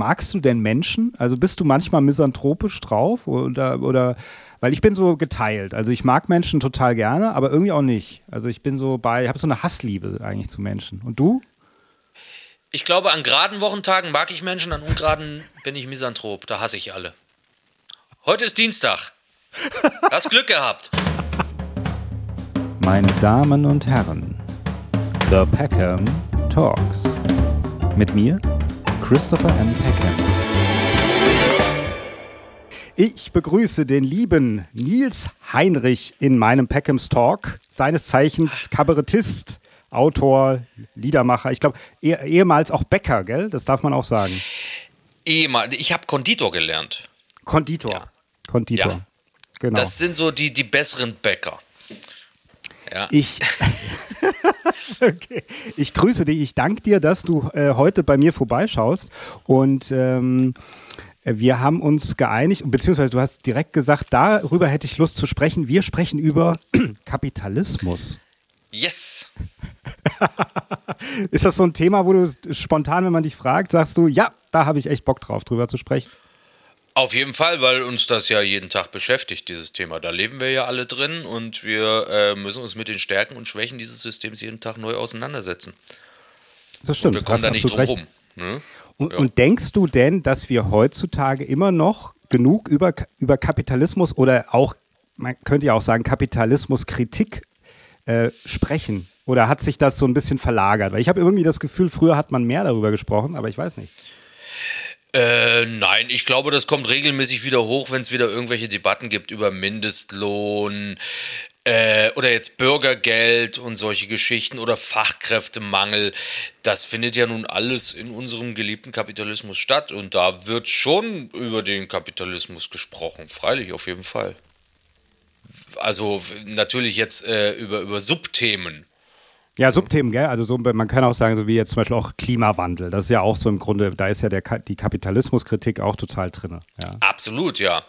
Magst du denn Menschen? Also bist du manchmal misanthropisch drauf oder, oder weil ich bin so geteilt. Also ich mag Menschen total gerne, aber irgendwie auch nicht. Also ich bin so bei, ich habe so eine Hassliebe eigentlich zu Menschen. Und du? Ich glaube, an geraden Wochentagen mag ich Menschen, an ungeraden bin ich Misanthrop. Da hasse ich alle. Heute ist Dienstag. Hast Glück gehabt. Meine Damen und Herren, The Peckham Talks. Mit mir, Christopher M. Peckham. Ich begrüße den lieben Nils Heinrich in meinem Peckhams Talk, seines Zeichens Kabarettist, Autor, Liedermacher, ich glaube eh, ehemals auch Bäcker, gell? Das darf man auch sagen. Ehemals, ich habe Konditor gelernt. Konditor. Ja. Konditor. Ja. Genau. Das sind so die, die besseren Bäcker. Ja. Ich, okay. ich grüße dich. Ich danke dir, dass du äh, heute bei mir vorbeischaust. Und ähm, wir haben uns geeinigt, beziehungsweise du hast direkt gesagt, darüber hätte ich Lust zu sprechen. Wir sprechen über Kapitalismus. Yes. Ist das so ein Thema, wo du spontan, wenn man dich fragt, sagst du, ja, da habe ich echt Bock drauf, drüber zu sprechen? Auf jeden Fall, weil uns das ja jeden Tag beschäftigt, dieses Thema. Da leben wir ja alle drin und wir äh, müssen uns mit den Stärken und Schwächen dieses Systems jeden Tag neu auseinandersetzen. Das stimmt. Und wir kommen da nicht drum rum. Ne? Und, ja. und, denkst du denn, dass wir heutzutage immer noch genug über, über Kapitalismus oder auch, man könnte ja auch sagen, Kapitalismuskritik äh, sprechen? Oder hat sich das so ein bisschen verlagert? Weil ich habe irgendwie das Gefühl, früher hat man mehr darüber gesprochen, aber ich weiß nicht. Äh, nein, ich glaube, das kommt regelmäßig wieder hoch, wenn es wieder irgendwelche Debatten gibt über Mindestlohn äh, oder jetzt Bürgergeld und solche Geschichten oder Fachkräftemangel. Das findet ja nun alles in unserem geliebten Kapitalismus statt und da wird schon über den Kapitalismus gesprochen. Freilich, auf jeden Fall. Also natürlich jetzt äh, über, über Subthemen. Ja, Subthemen, gell? Also so, man kann auch sagen, so wie jetzt zum Beispiel auch Klimawandel. Das ist ja auch so im Grunde, da ist ja der, die Kapitalismuskritik auch total drin. Ja. Absolut, ja.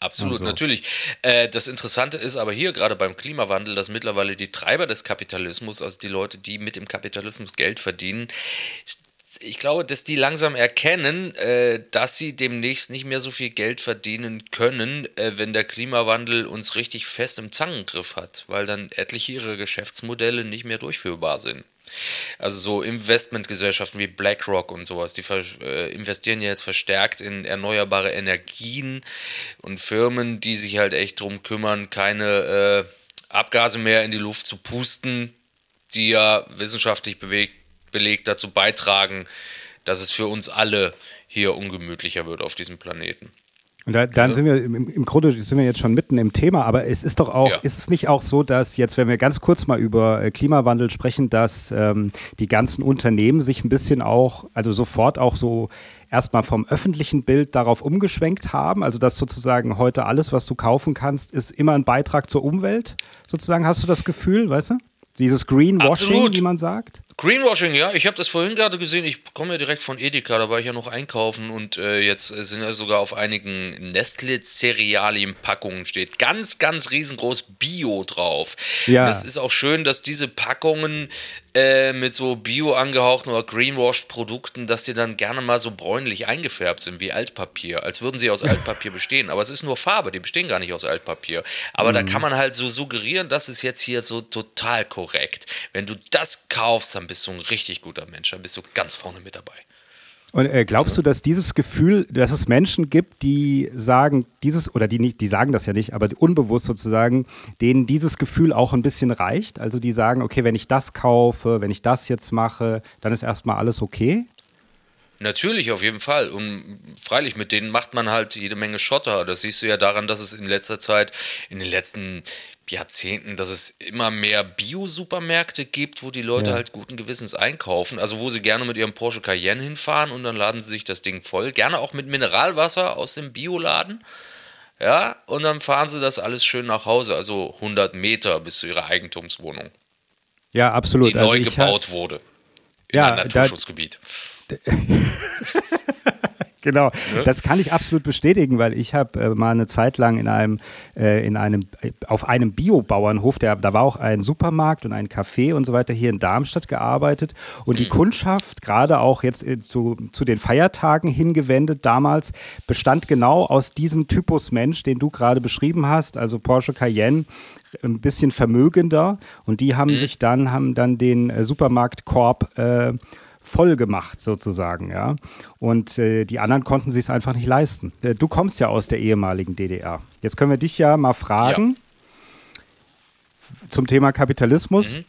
Absolut, so. natürlich. Äh, das Interessante ist aber hier gerade beim Klimawandel, dass mittlerweile die Treiber des Kapitalismus, also die Leute, die mit dem Kapitalismus Geld verdienen, ich glaube, dass die langsam erkennen, äh, dass sie demnächst nicht mehr so viel Geld verdienen können, äh, wenn der Klimawandel uns richtig fest im Zangengriff hat, weil dann etliche ihrer Geschäftsmodelle nicht mehr durchführbar sind. Also so Investmentgesellschaften wie BlackRock und sowas, die äh, investieren ja jetzt verstärkt in erneuerbare Energien und Firmen, die sich halt echt drum kümmern, keine äh, Abgase mehr in die Luft zu pusten, die ja wissenschaftlich bewegt belegt dazu beitragen, dass es für uns alle hier ungemütlicher wird auf diesem Planeten. Und da, dann sind wir im, im, Grunde sind wir jetzt schon mitten im Thema, aber es ist doch auch, ja. ist es nicht auch so, dass jetzt, wenn wir ganz kurz mal über äh, Klimawandel sprechen, dass ähm, die ganzen Unternehmen sich ein bisschen auch, also sofort auch so erstmal vom öffentlichen Bild darauf umgeschwenkt haben, also dass sozusagen heute alles, was du kaufen kannst, ist immer ein Beitrag zur Umwelt, sozusagen. Hast du das Gefühl, weißt du? Dieses Greenwashing, Absolut. wie man sagt? Greenwashing, ja. Ich habe das vorhin gerade gesehen. Ich komme ja direkt von Edeka, da war ich ja noch einkaufen und äh, jetzt sind ja sogar auf einigen Nestle-Cerealien-Packungen steht ganz, ganz riesengroß Bio drauf. Ja. Es ist auch schön, dass diese Packungen äh, mit so bio angehauchten oder Greenwashed-Produkten, dass die dann gerne mal so bräunlich eingefärbt sind wie Altpapier, als würden sie aus Altpapier bestehen. Aber es ist nur Farbe, die bestehen gar nicht aus Altpapier. Aber mhm. da kann man halt so suggerieren, das ist jetzt hier so total korrekt. Wenn du das kaufst, dann dann bist du ein richtig guter Mensch, dann bist du ganz vorne mit dabei. Und äh, glaubst du, dass dieses Gefühl, dass es Menschen gibt, die sagen, dieses, oder die nicht, die sagen das ja nicht, aber unbewusst sozusagen, denen dieses Gefühl auch ein bisschen reicht? Also die sagen, okay, wenn ich das kaufe, wenn ich das jetzt mache, dann ist erstmal alles okay? Natürlich, auf jeden Fall. Und freilich, mit denen macht man halt jede Menge Schotter. Das siehst du ja daran, dass es in letzter Zeit, in den letzten Jahrzehnten, dass es immer mehr Bio-Supermärkte gibt, wo die Leute ja. halt guten Gewissens einkaufen. Also wo sie gerne mit ihrem Porsche Cayenne hinfahren und dann laden sie sich das Ding voll. Gerne auch mit Mineralwasser aus dem Bioladen. Ja, und dann fahren sie das alles schön nach Hause. Also 100 Meter bis zu ihrer Eigentumswohnung. Ja, absolut. Die also neu gebaut wurde. In ja, einem Naturschutzgebiet. genau, ja? das kann ich absolut bestätigen, weil ich habe äh, mal eine Zeit lang in einem, äh, in einem, äh, auf einem Biobauernhof, der, da war auch ein Supermarkt und ein Café und so weiter hier in Darmstadt gearbeitet und die mhm. Kundschaft, gerade auch jetzt äh, zu, zu den Feiertagen hingewendet damals, bestand genau aus diesem Typus Mensch, den du gerade beschrieben hast, also Porsche Cayenne, ein bisschen vermögender und die haben mhm. sich dann, haben dann den äh, Supermarktkorb äh, voll gemacht sozusagen, ja. Und äh, die anderen konnten sich es einfach nicht leisten. Äh, du kommst ja aus der ehemaligen DDR. Jetzt können wir dich ja mal fragen ja. zum Thema Kapitalismus. Mhm.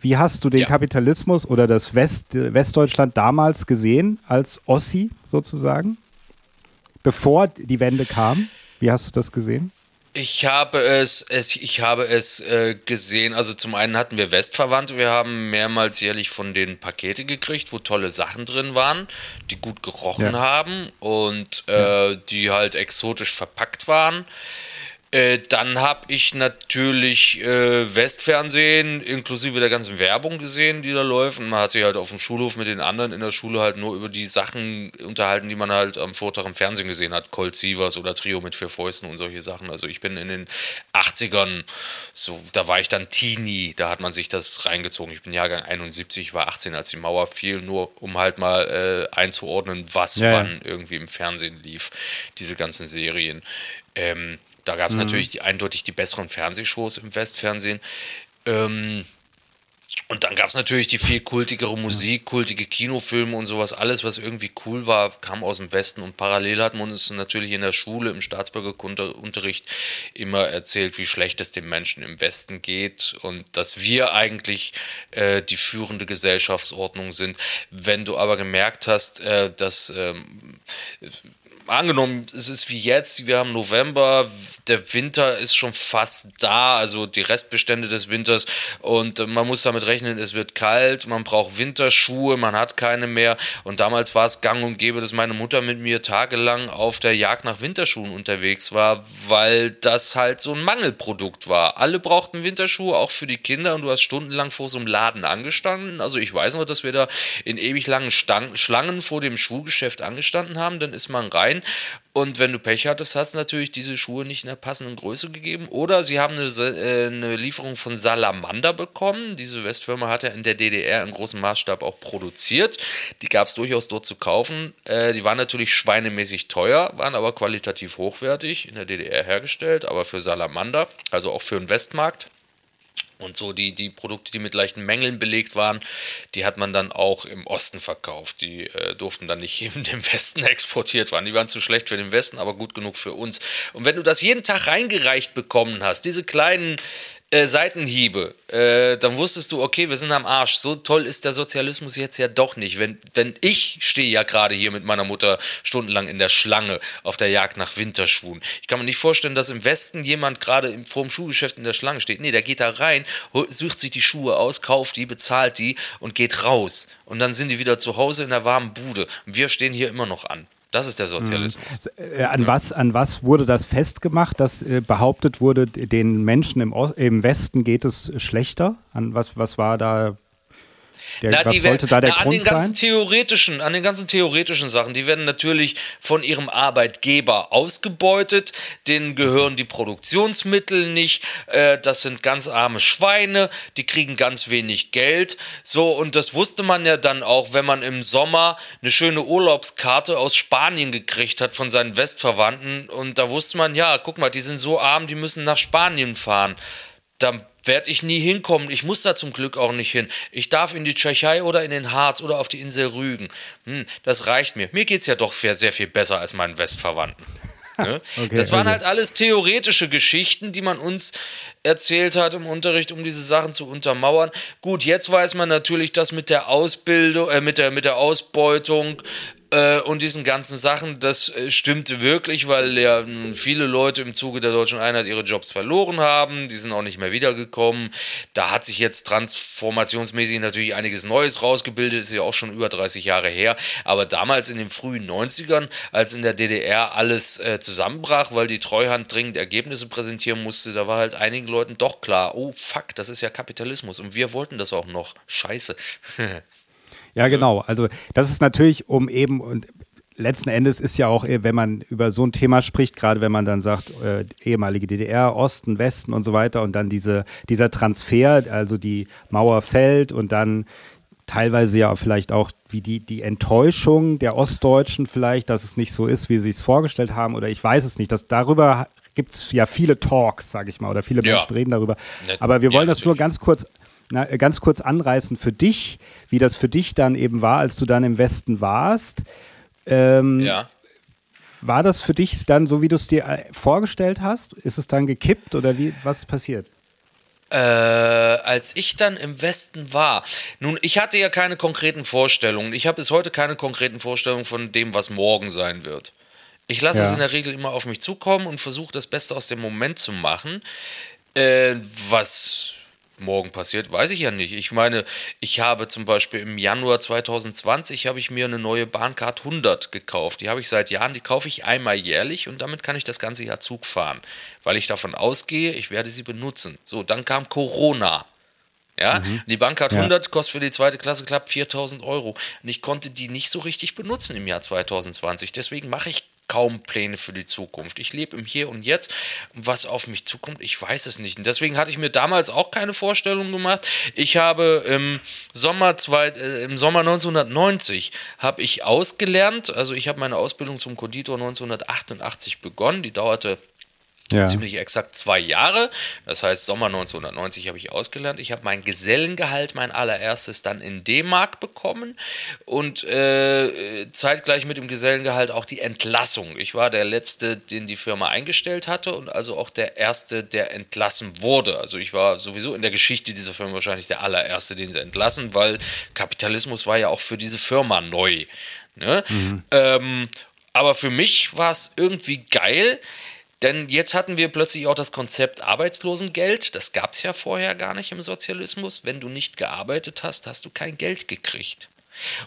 Wie hast du den ja. Kapitalismus oder das West, Westdeutschland damals gesehen als Ossi sozusagen? Bevor die Wende kam? Wie hast du das gesehen? Ich habe es, es ich habe es äh, gesehen. Also zum einen hatten wir Westverwandte. Wir haben mehrmals jährlich von denen Pakete gekriegt, wo tolle Sachen drin waren, die gut gerochen ja. haben und äh, ja. die halt exotisch verpackt waren. Äh, dann habe ich natürlich äh, Westfernsehen inklusive der ganzen Werbung gesehen, die da läuft. Und man hat sich halt auf dem Schulhof mit den anderen in der Schule halt nur über die Sachen unterhalten, die man halt am Vortag im Fernsehen gesehen hat. Colt Sievers oder Trio mit vier Fäusten und solche Sachen. Also ich bin in den 80ern, so, da war ich dann Teenie, da hat man sich das reingezogen. Ich bin Jahrgang 71, war 18, als die Mauer fiel, nur um halt mal äh, einzuordnen, was ja, wann irgendwie im Fernsehen lief, diese ganzen Serien. Ähm, da gab es mhm. natürlich die, eindeutig die besseren Fernsehshows im Westfernsehen. Ähm, und dann gab es natürlich die viel kultigere Musik, kultige Kinofilme und sowas. Alles, was irgendwie cool war, kam aus dem Westen. Und parallel hat man uns natürlich in der Schule, im Staatsbürgerunterricht immer erzählt, wie schlecht es den Menschen im Westen geht und dass wir eigentlich äh, die führende Gesellschaftsordnung sind. Wenn du aber gemerkt hast, äh, dass ähm, angenommen, es ist wie jetzt, wir haben November, der Winter ist schon fast da, also die Restbestände des Winters. Und man muss damit rechnen, es wird kalt, man braucht Winterschuhe, man hat keine mehr. Und damals war es gang und gäbe, dass meine Mutter mit mir tagelang auf der Jagd nach Winterschuhen unterwegs war, weil das halt so ein Mangelprodukt war. Alle brauchten Winterschuhe, auch für die Kinder. Und du hast stundenlang vor so einem Laden angestanden, also ich weiß noch, dass wir da in ewig langen Stangen, Schlangen vor dem Schuhgeschäft angestanden haben, dann ist man rein und wenn du Pech hattest, hast du natürlich diese Schuhe nicht in der passenden Größe gegeben. Oder sie haben eine, äh, eine Lieferung von Salamander bekommen. Diese Westfirma hat ja in der DDR im großen Maßstab auch produziert. Die gab es durchaus dort zu kaufen. Äh, die waren natürlich schweinemäßig teuer, waren aber qualitativ hochwertig in der DDR hergestellt, aber für Salamander, also auch für den Westmarkt. Und so die, die Produkte, die mit leichten Mängeln belegt waren, die hat man dann auch im Osten verkauft. Die äh, durften dann nicht in den Westen exportiert werden. Die waren zu schlecht für den Westen, aber gut genug für uns. Und wenn du das jeden Tag reingereicht bekommen hast, diese kleinen äh, Seitenhiebe, äh, dann wusstest du, okay, wir sind am Arsch. So toll ist der Sozialismus jetzt ja doch nicht. Wenn, denn ich stehe ja gerade hier mit meiner Mutter stundenlang in der Schlange auf der Jagd nach Winterschuhen. Ich kann mir nicht vorstellen, dass im Westen jemand gerade vor dem Schuhgeschäft in der Schlange steht. Nee, der geht da rein, sucht sich die Schuhe aus, kauft die, bezahlt die und geht raus. Und dann sind die wieder zu Hause in der warmen Bude. Und wir stehen hier immer noch an. Das ist der Sozialismus. Mhm. An, ja. was, an was wurde das festgemacht, dass äh, behauptet wurde, den Menschen im, im Westen geht es schlechter? An was, was war da der, na, was sollte da der na, Grund an den ganzen sein? Theoretischen, an den ganzen theoretischen Sachen, die werden natürlich von ihrem Arbeitgeber ausgebeutet, denen gehören die Produktionsmittel nicht, äh, das sind ganz arme Schweine, die kriegen ganz wenig Geld. So, und das wusste man ja dann auch, wenn man im Sommer eine schöne Urlaubskarte aus Spanien gekriegt hat von seinen Westverwandten. Und da wusste man, ja, guck mal, die sind so arm, die müssen nach Spanien fahren. Da werde ich nie hinkommen. Ich muss da zum Glück auch nicht hin. Ich darf in die Tschechei oder in den Harz oder auf die Insel Rügen. Hm, das reicht mir. Mir geht es ja doch sehr viel besser als meinen Westverwandten. Ne? Okay, das waren okay. halt alles theoretische Geschichten, die man uns erzählt hat im Unterricht, um diese Sachen zu untermauern. Gut, jetzt weiß man natürlich, dass mit der Ausbildung, äh, mit der mit der Ausbeutung äh, und diesen ganzen Sachen, das äh, stimmte wirklich, weil ja viele Leute im Zuge der deutschen Einheit ihre Jobs verloren haben, die sind auch nicht mehr wiedergekommen. Da hat sich jetzt transformationsmäßig natürlich einiges Neues rausgebildet, ist ja auch schon über 30 Jahre her, aber damals in den frühen 90ern, als in der DDR alles äh, zusammenbrach, weil die Treuhand dringend Ergebnisse präsentieren musste, da war halt einigen Leuten doch klar, oh fuck, das ist ja Kapitalismus und wir wollten das auch noch. Scheiße. Ja, genau. Also das ist natürlich, um eben, und letzten Endes ist ja auch, wenn man über so ein Thema spricht, gerade wenn man dann sagt, äh, ehemalige DDR, Osten, Westen und so weiter und dann diese, dieser Transfer, also die Mauer fällt und dann teilweise ja vielleicht auch wie die, die Enttäuschung der Ostdeutschen vielleicht, dass es nicht so ist, wie sie es vorgestellt haben oder ich weiß es nicht. Das, darüber gibt es ja viele Talks, sage ich mal, oder viele ja. Menschen reden darüber. Aber wir wollen ja, das nur ganz kurz na, ganz kurz anreißen für dich, wie das für dich dann eben war, als du dann im Westen warst. Ähm, ja. War das für dich dann so, wie du es dir äh, vorgestellt hast? Ist es dann gekippt oder wie, was ist passiert? Äh, als ich dann im Westen war, nun, ich hatte ja keine konkreten Vorstellungen. Ich habe bis heute keine konkreten Vorstellungen von dem, was morgen sein wird. Ich lasse ja. es in der Regel immer auf mich zukommen und versuche das Beste aus dem Moment zu machen. Äh, was morgen passiert, weiß ich ja nicht. Ich meine, ich habe zum Beispiel im Januar 2020 habe ich mir eine neue Bahncard 100 gekauft. Die habe ich seit Jahren, die kaufe ich einmal jährlich und damit kann ich das ganze Jahr Zug fahren, weil ich davon ausgehe, ich werde sie benutzen. So, dann kam Corona. Ja, mhm. die Bahncard ja. 100 kostet für die zweite Klasse knapp 4000 Euro. Und ich konnte die nicht so richtig benutzen im Jahr 2020. Deswegen mache ich kaum Pläne für die Zukunft. Ich lebe im Hier und Jetzt. Was auf mich zukommt, ich weiß es nicht. Und deswegen hatte ich mir damals auch keine Vorstellung gemacht. Ich habe im Sommer, zwei, äh, im Sommer 1990 habe ich ausgelernt. Also ich habe meine Ausbildung zum Konditor 1988 begonnen. Die dauerte ja. Ziemlich exakt zwei Jahre. Das heißt, Sommer 1990 habe ich ausgelernt. Ich habe mein Gesellengehalt, mein allererstes, dann in D-Mark bekommen und äh, zeitgleich mit dem Gesellengehalt auch die Entlassung. Ich war der Letzte, den die Firma eingestellt hatte und also auch der Erste, der entlassen wurde. Also ich war sowieso in der Geschichte dieser Firma wahrscheinlich der allererste, den sie entlassen, weil Kapitalismus war ja auch für diese Firma neu. Ne? Mhm. Ähm, aber für mich war es irgendwie geil denn jetzt hatten wir plötzlich auch das Konzept Arbeitslosengeld. Das gab es ja vorher gar nicht im Sozialismus. Wenn du nicht gearbeitet hast, hast du kein Geld gekriegt.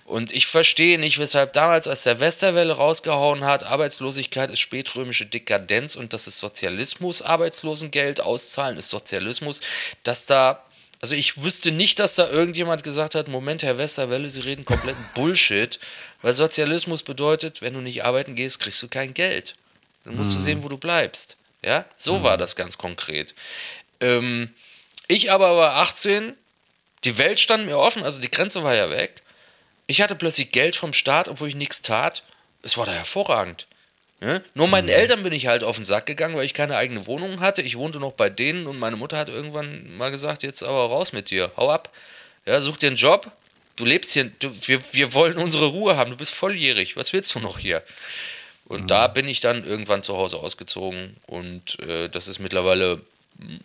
Und ich verstehe nicht, weshalb damals, als der Westerwelle rausgehauen hat, Arbeitslosigkeit ist spätrömische Dekadenz und das ist Sozialismus, Arbeitslosengeld auszahlen ist Sozialismus, dass da, also ich wüsste nicht, dass da irgendjemand gesagt hat, Moment, Herr Westerwelle, Sie reden kompletten Bullshit, weil Sozialismus bedeutet, wenn du nicht arbeiten gehst, kriegst du kein Geld. Dann musst mhm. du sehen, wo du bleibst. Ja, so mhm. war das ganz konkret. Ähm, ich aber war 18, die Welt stand mir offen, also die Grenze war ja weg. Ich hatte plötzlich Geld vom Staat, obwohl ich nichts tat. Es war da hervorragend. Ja? Nur meinen mhm. Eltern bin ich halt auf den Sack gegangen, weil ich keine eigene Wohnung hatte. Ich wohnte noch bei denen und meine Mutter hat irgendwann mal gesagt: Jetzt aber raus mit dir, hau ab. Ja, such dir einen Job. Du lebst hier, du, wir, wir wollen unsere Ruhe haben. Du bist volljährig. Was willst du noch hier? Und mhm. da bin ich dann irgendwann zu Hause ausgezogen und äh, das ist mittlerweile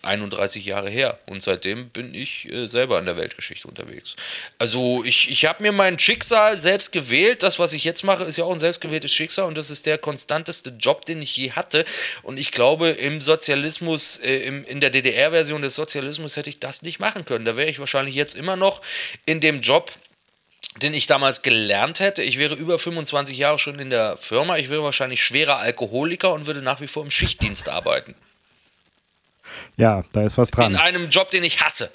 31 Jahre her und seitdem bin ich äh, selber in der Weltgeschichte unterwegs. Also ich, ich habe mir mein Schicksal selbst gewählt. Das, was ich jetzt mache, ist ja auch ein selbstgewähltes Schicksal und das ist der konstanteste Job, den ich je hatte. Und ich glaube, im Sozialismus, äh, im, in der DDR-Version des Sozialismus hätte ich das nicht machen können. Da wäre ich wahrscheinlich jetzt immer noch in dem Job, den ich damals gelernt hätte. Ich wäre über 25 Jahre schon in der Firma. Ich wäre wahrscheinlich schwerer Alkoholiker und würde nach wie vor im Schichtdienst arbeiten. Ja, da ist was dran. In einem Job, den ich hasse.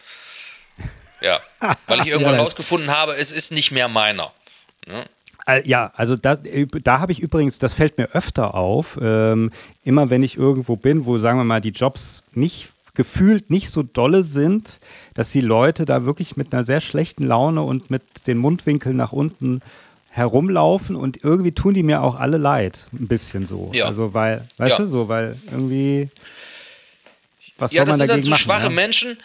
Ja, weil ich irgendwann ja, rausgefunden habe, es ist nicht mehr meiner. Ja. Äh, ja, also da, da habe ich übrigens, das fällt mir öfter auf, ähm, immer wenn ich irgendwo bin, wo, sagen wir mal, die Jobs nicht gefühlt nicht so dolle sind, dass die Leute da wirklich mit einer sehr schlechten Laune und mit den Mundwinkeln nach unten herumlaufen und irgendwie tun die mir auch alle leid, ein bisschen so. Ja. Also weil, weißt ja. du, so, weil irgendwie was ja, soll man dagegen machen? Ja, das sind dann so schwache ja? Menschen,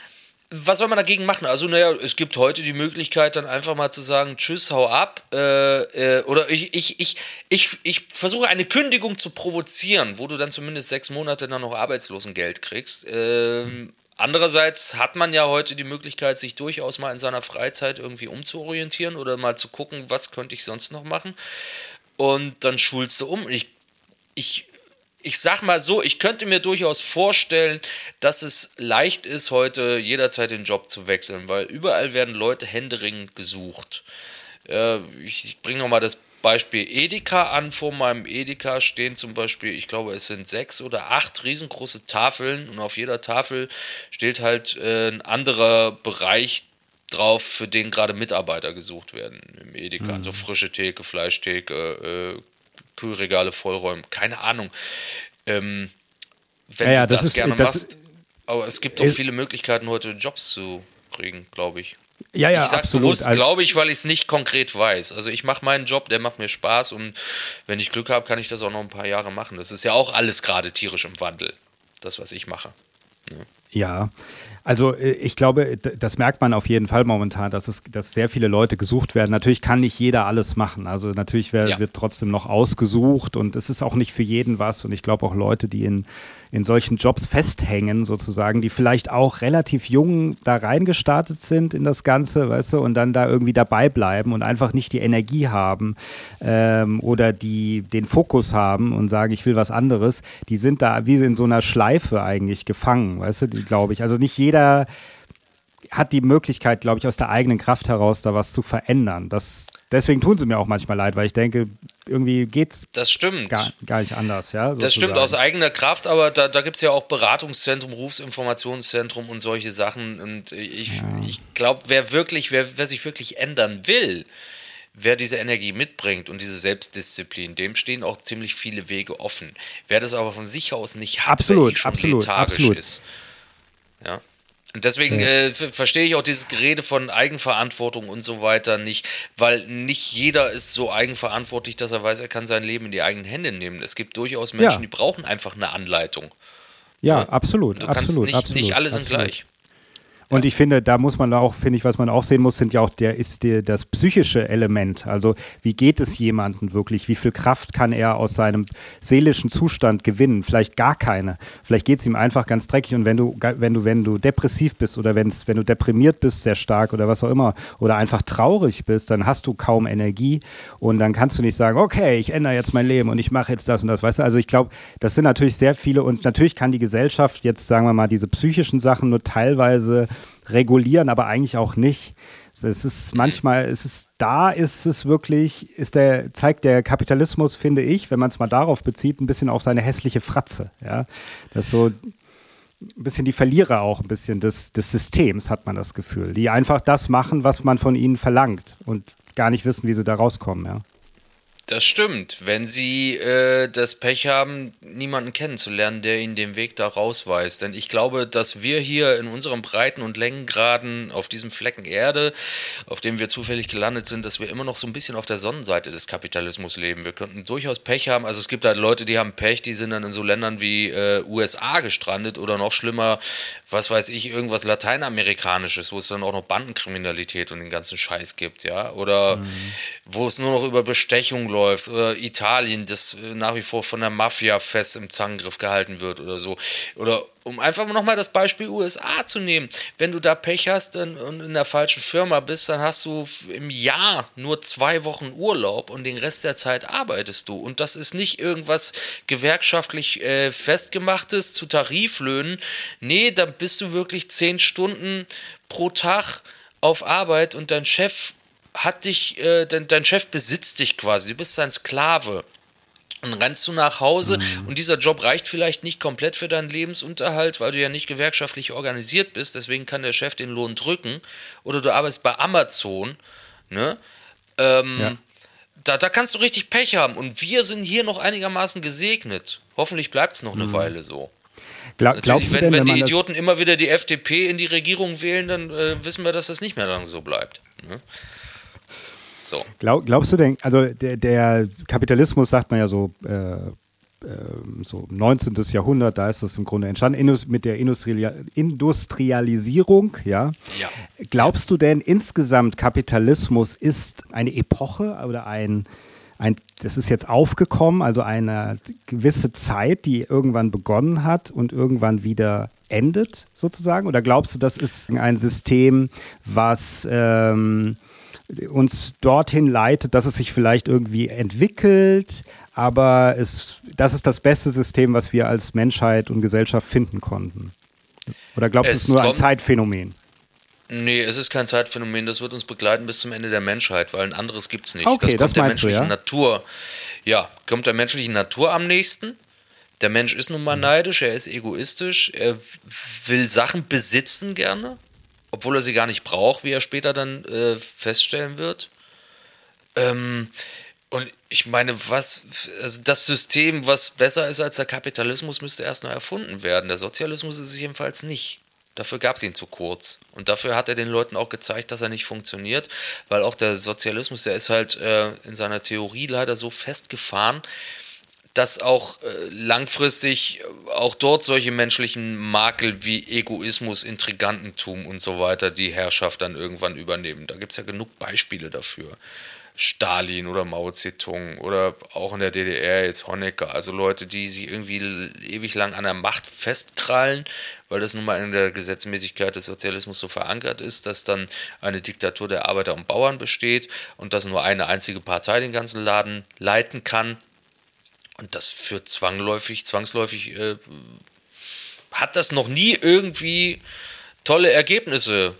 was soll man dagegen machen? Also, naja, es gibt heute die Möglichkeit, dann einfach mal zu sagen, tschüss, hau ab. Äh, äh, oder ich, ich, ich, ich, ich versuche eine Kündigung zu provozieren, wo du dann zumindest sechs Monate dann noch Arbeitslosengeld kriegst. Ähm, andererseits hat man ja heute die Möglichkeit, sich durchaus mal in seiner Freizeit irgendwie umzuorientieren oder mal zu gucken, was könnte ich sonst noch machen. Und dann schulst du um. Ich, ich ich sag mal so, ich könnte mir durchaus vorstellen, dass es leicht ist, heute jederzeit den Job zu wechseln, weil überall werden Leute händeringend gesucht. Äh, ich bringe nochmal das Beispiel Edeka an. Vor meinem Edeka stehen zum Beispiel, ich glaube, es sind sechs oder acht riesengroße Tafeln und auf jeder Tafel steht halt äh, ein anderer Bereich drauf, für den gerade Mitarbeiter gesucht werden im Edeka. Mhm. Also frische Theke, Fleischtheke, äh, Kühlregale vollräumen. Keine Ahnung. Ähm, wenn ja, ja, du das, das ist, gerne das machst. Aber es gibt doch viele Möglichkeiten, heute Jobs zu kriegen, glaube ich. Ja, ja, ich sage bewusst, also glaube ich, weil ich es nicht konkret weiß. Also ich mache meinen Job, der macht mir Spaß und wenn ich Glück habe, kann ich das auch noch ein paar Jahre machen. Das ist ja auch alles gerade tierisch im Wandel, das, was ich mache. Ja, ja. Also äh, ich glaube, das merkt man auf jeden Fall momentan, dass es, dass sehr viele Leute gesucht werden. Natürlich kann nicht jeder alles machen. Also natürlich wär, ja. wird trotzdem noch ausgesucht und es ist auch nicht für jeden was. Und ich glaube auch Leute, die in in solchen Jobs festhängen, sozusagen, die vielleicht auch relativ jung da reingestartet sind in das Ganze, weißt du, und dann da irgendwie dabei bleiben und einfach nicht die Energie haben ähm, oder die den Fokus haben und sagen, ich will was anderes, die sind da wie in so einer Schleife eigentlich gefangen, weißt du, glaube ich. Also nicht jeder hat die Möglichkeit, glaube ich, aus der eigenen Kraft heraus da was zu verändern. Das, deswegen tun sie mir auch manchmal leid, weil ich denke, irgendwie geht's das stimmt. Gar, gar nicht anders. Ja, das stimmt aus eigener Kraft, aber da, da gibt es ja auch Beratungszentrum, Berufsinformationszentrum und solche Sachen. Und ich, ja. ich glaube, wer wirklich, wer, wer sich wirklich ändern will, wer diese Energie mitbringt und diese Selbstdisziplin, dem stehen auch ziemlich viele Wege offen. Wer das aber von sich aus nicht hat, absolut, eh schon absolut, lethargisch absolut. ist. Ja. Und deswegen äh, verstehe ich auch dieses Gerede von Eigenverantwortung und so weiter nicht, weil nicht jeder ist so eigenverantwortlich, dass er weiß, er kann sein Leben in die eigenen Hände nehmen. Es gibt durchaus Menschen, ja. die brauchen einfach eine Anleitung. Ja, ja? absolut. Du kannst absolut, nicht, absolut, nicht alle sind absolut. gleich. Und ich finde, da muss man auch, finde ich, was man auch sehen muss, sind ja auch der, ist der, das psychische Element. Also, wie geht es jemandem wirklich? Wie viel Kraft kann er aus seinem seelischen Zustand gewinnen? Vielleicht gar keine. Vielleicht geht es ihm einfach ganz dreckig. Und wenn du, wenn du, wenn du depressiv bist oder wenn's, wenn du deprimiert bist sehr stark oder was auch immer, oder einfach traurig bist, dann hast du kaum Energie. Und dann kannst du nicht sagen, okay, ich ändere jetzt mein Leben und ich mache jetzt das und das. Weißt du, also ich glaube, das sind natürlich sehr viele und natürlich kann die Gesellschaft jetzt, sagen wir mal, diese psychischen Sachen nur teilweise regulieren, aber eigentlich auch nicht. Es ist manchmal, es ist da, ist es wirklich, ist der, zeigt der Kapitalismus, finde ich, wenn man es mal darauf bezieht, ein bisschen auf seine hässliche Fratze. Ja, das ist so ein bisschen die Verlierer auch ein bisschen des, des Systems, hat man das Gefühl, die einfach das machen, was man von ihnen verlangt und gar nicht wissen, wie sie da rauskommen. Ja. Das stimmt. Wenn Sie äh, das Pech haben, niemanden kennenzulernen, der Ihnen den Weg da rausweist. Denn ich glaube, dass wir hier in unserem Breiten- und Längengraden auf diesem Flecken Erde, auf dem wir zufällig gelandet sind, dass wir immer noch so ein bisschen auf der Sonnenseite des Kapitalismus leben. Wir könnten durchaus Pech haben. Also es gibt halt Leute, die haben Pech, die sind dann in so Ländern wie äh, USA gestrandet oder noch schlimmer, was weiß ich, irgendwas Lateinamerikanisches, wo es dann auch noch Bandenkriminalität und den ganzen Scheiß gibt, ja. Oder mhm. wo es nur noch über Bestechung läuft oder Italien, das äh, nach wie vor von der Mafia fest im Zangengriff gehalten wird oder so. Oder um einfach nochmal das Beispiel USA zu nehmen. Wenn du da Pech hast und in der falschen Firma bist, dann hast du im Jahr nur zwei Wochen Urlaub und den Rest der Zeit arbeitest du. Und das ist nicht irgendwas gewerkschaftlich äh, festgemachtes zu Tariflöhnen. Nee, da bist du wirklich zehn Stunden pro Tag auf Arbeit und dein Chef hat dich, äh, dein, dein Chef besitzt dich quasi, du bist sein Sklave. Und rennst du nach Hause mhm. und dieser Job reicht vielleicht nicht komplett für deinen Lebensunterhalt, weil du ja nicht gewerkschaftlich organisiert bist, deswegen kann der Chef den Lohn drücken. Oder du arbeitest bei Amazon, ne? Ähm, ja. da, da kannst du richtig Pech haben. Und wir sind hier noch einigermaßen gesegnet. Hoffentlich bleibt es noch eine mhm. Weile so. Glaub, glaubst wenn, denn, wenn, wenn die Idioten immer wieder die FDP in die Regierung wählen, dann äh, wissen wir, dass das nicht mehr lange so bleibt. Ne? So. Glaub, glaubst du denn, also der, der, Kapitalismus sagt man ja so, äh, äh, so 19. Jahrhundert, da ist das im Grunde entstanden, Indus, mit der Industri Industrialisierung, ja? ja. Glaubst du denn insgesamt, Kapitalismus ist eine Epoche oder ein, ein, das ist jetzt aufgekommen, also eine gewisse Zeit, die irgendwann begonnen hat und irgendwann wieder endet, sozusagen? Oder glaubst du, das ist ein System, was ähm, uns dorthin leitet, dass es sich vielleicht irgendwie entwickelt, aber es, das ist das beste System, was wir als Menschheit und Gesellschaft finden konnten. Oder glaubst du, es ist nur ein Zeitphänomen? Nee, es ist kein Zeitphänomen, das wird uns begleiten bis zum Ende der Menschheit, weil ein anderes gibt es nicht. Okay, das kommt das der menschlichen du, ja? Natur. Ja, kommt der menschlichen Natur am nächsten. Der Mensch ist nun mal neidisch, er ist egoistisch, er will Sachen besitzen gerne obwohl er sie gar nicht braucht, wie er später dann äh, feststellen wird. Ähm, Und ich meine, was, also das System, was besser ist als der Kapitalismus, müsste erst noch erfunden werden. Der Sozialismus ist es jedenfalls nicht. Dafür gab es ihn zu kurz. Und dafür hat er den Leuten auch gezeigt, dass er nicht funktioniert, weil auch der Sozialismus, der ist halt äh, in seiner Theorie leider so festgefahren, dass auch äh, langfristig auch dort solche menschlichen Makel wie Egoismus, Intrigantentum und so weiter die Herrschaft dann irgendwann übernehmen. Da gibt es ja genug Beispiele dafür. Stalin oder Mao Zedong oder auch in der DDR jetzt Honecker, also Leute, die sich irgendwie ewig lang an der Macht festkrallen, weil das nun mal in der Gesetzmäßigkeit des Sozialismus so verankert ist, dass dann eine Diktatur der Arbeiter und Bauern besteht und dass nur eine einzige Partei den ganzen Laden leiten kann. Und das führt zwangläufig, zwangsläufig, äh, hat das noch nie irgendwie tolle Ergebnisse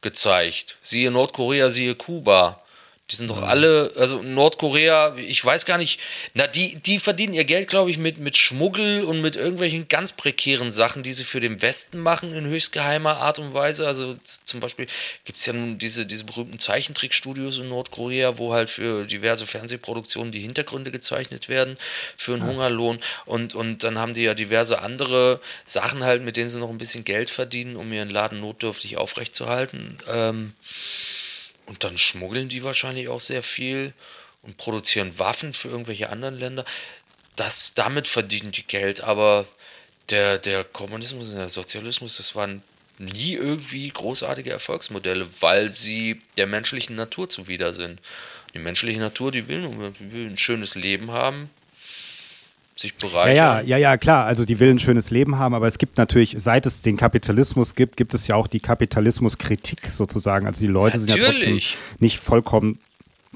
gezeigt. Siehe Nordkorea, siehe Kuba. Die sind doch alle, also Nordkorea, ich weiß gar nicht, na, die, die verdienen ihr Geld, glaube ich, mit, mit Schmuggel und mit irgendwelchen ganz prekären Sachen, die sie für den Westen machen, in höchst geheimer Art und Weise. Also zum Beispiel gibt es ja nun diese, diese berühmten Zeichentrickstudios in Nordkorea, wo halt für diverse Fernsehproduktionen die Hintergründe gezeichnet werden, für einen. Hungerlohn. Und, und dann haben die ja diverse andere Sachen halt, mit denen sie noch ein bisschen Geld verdienen, um ihren Laden notdürftig aufrechtzuerhalten. Ähm, und dann schmuggeln die wahrscheinlich auch sehr viel und produzieren Waffen für irgendwelche anderen Länder. Das, damit verdienen die Geld, aber der, der Kommunismus und der Sozialismus, das waren nie irgendwie großartige Erfolgsmodelle, weil sie der menschlichen Natur zuwider sind. Die menschliche Natur, die will, die will ein schönes Leben haben, sich bereichern. Ja, ja, ja, ja, klar. Also die will ein schönes Leben haben, aber es gibt natürlich, seit es den Kapitalismus gibt, gibt es ja auch die Kapitalismuskritik sozusagen. Also die Leute natürlich. sind ja trotzdem nicht vollkommen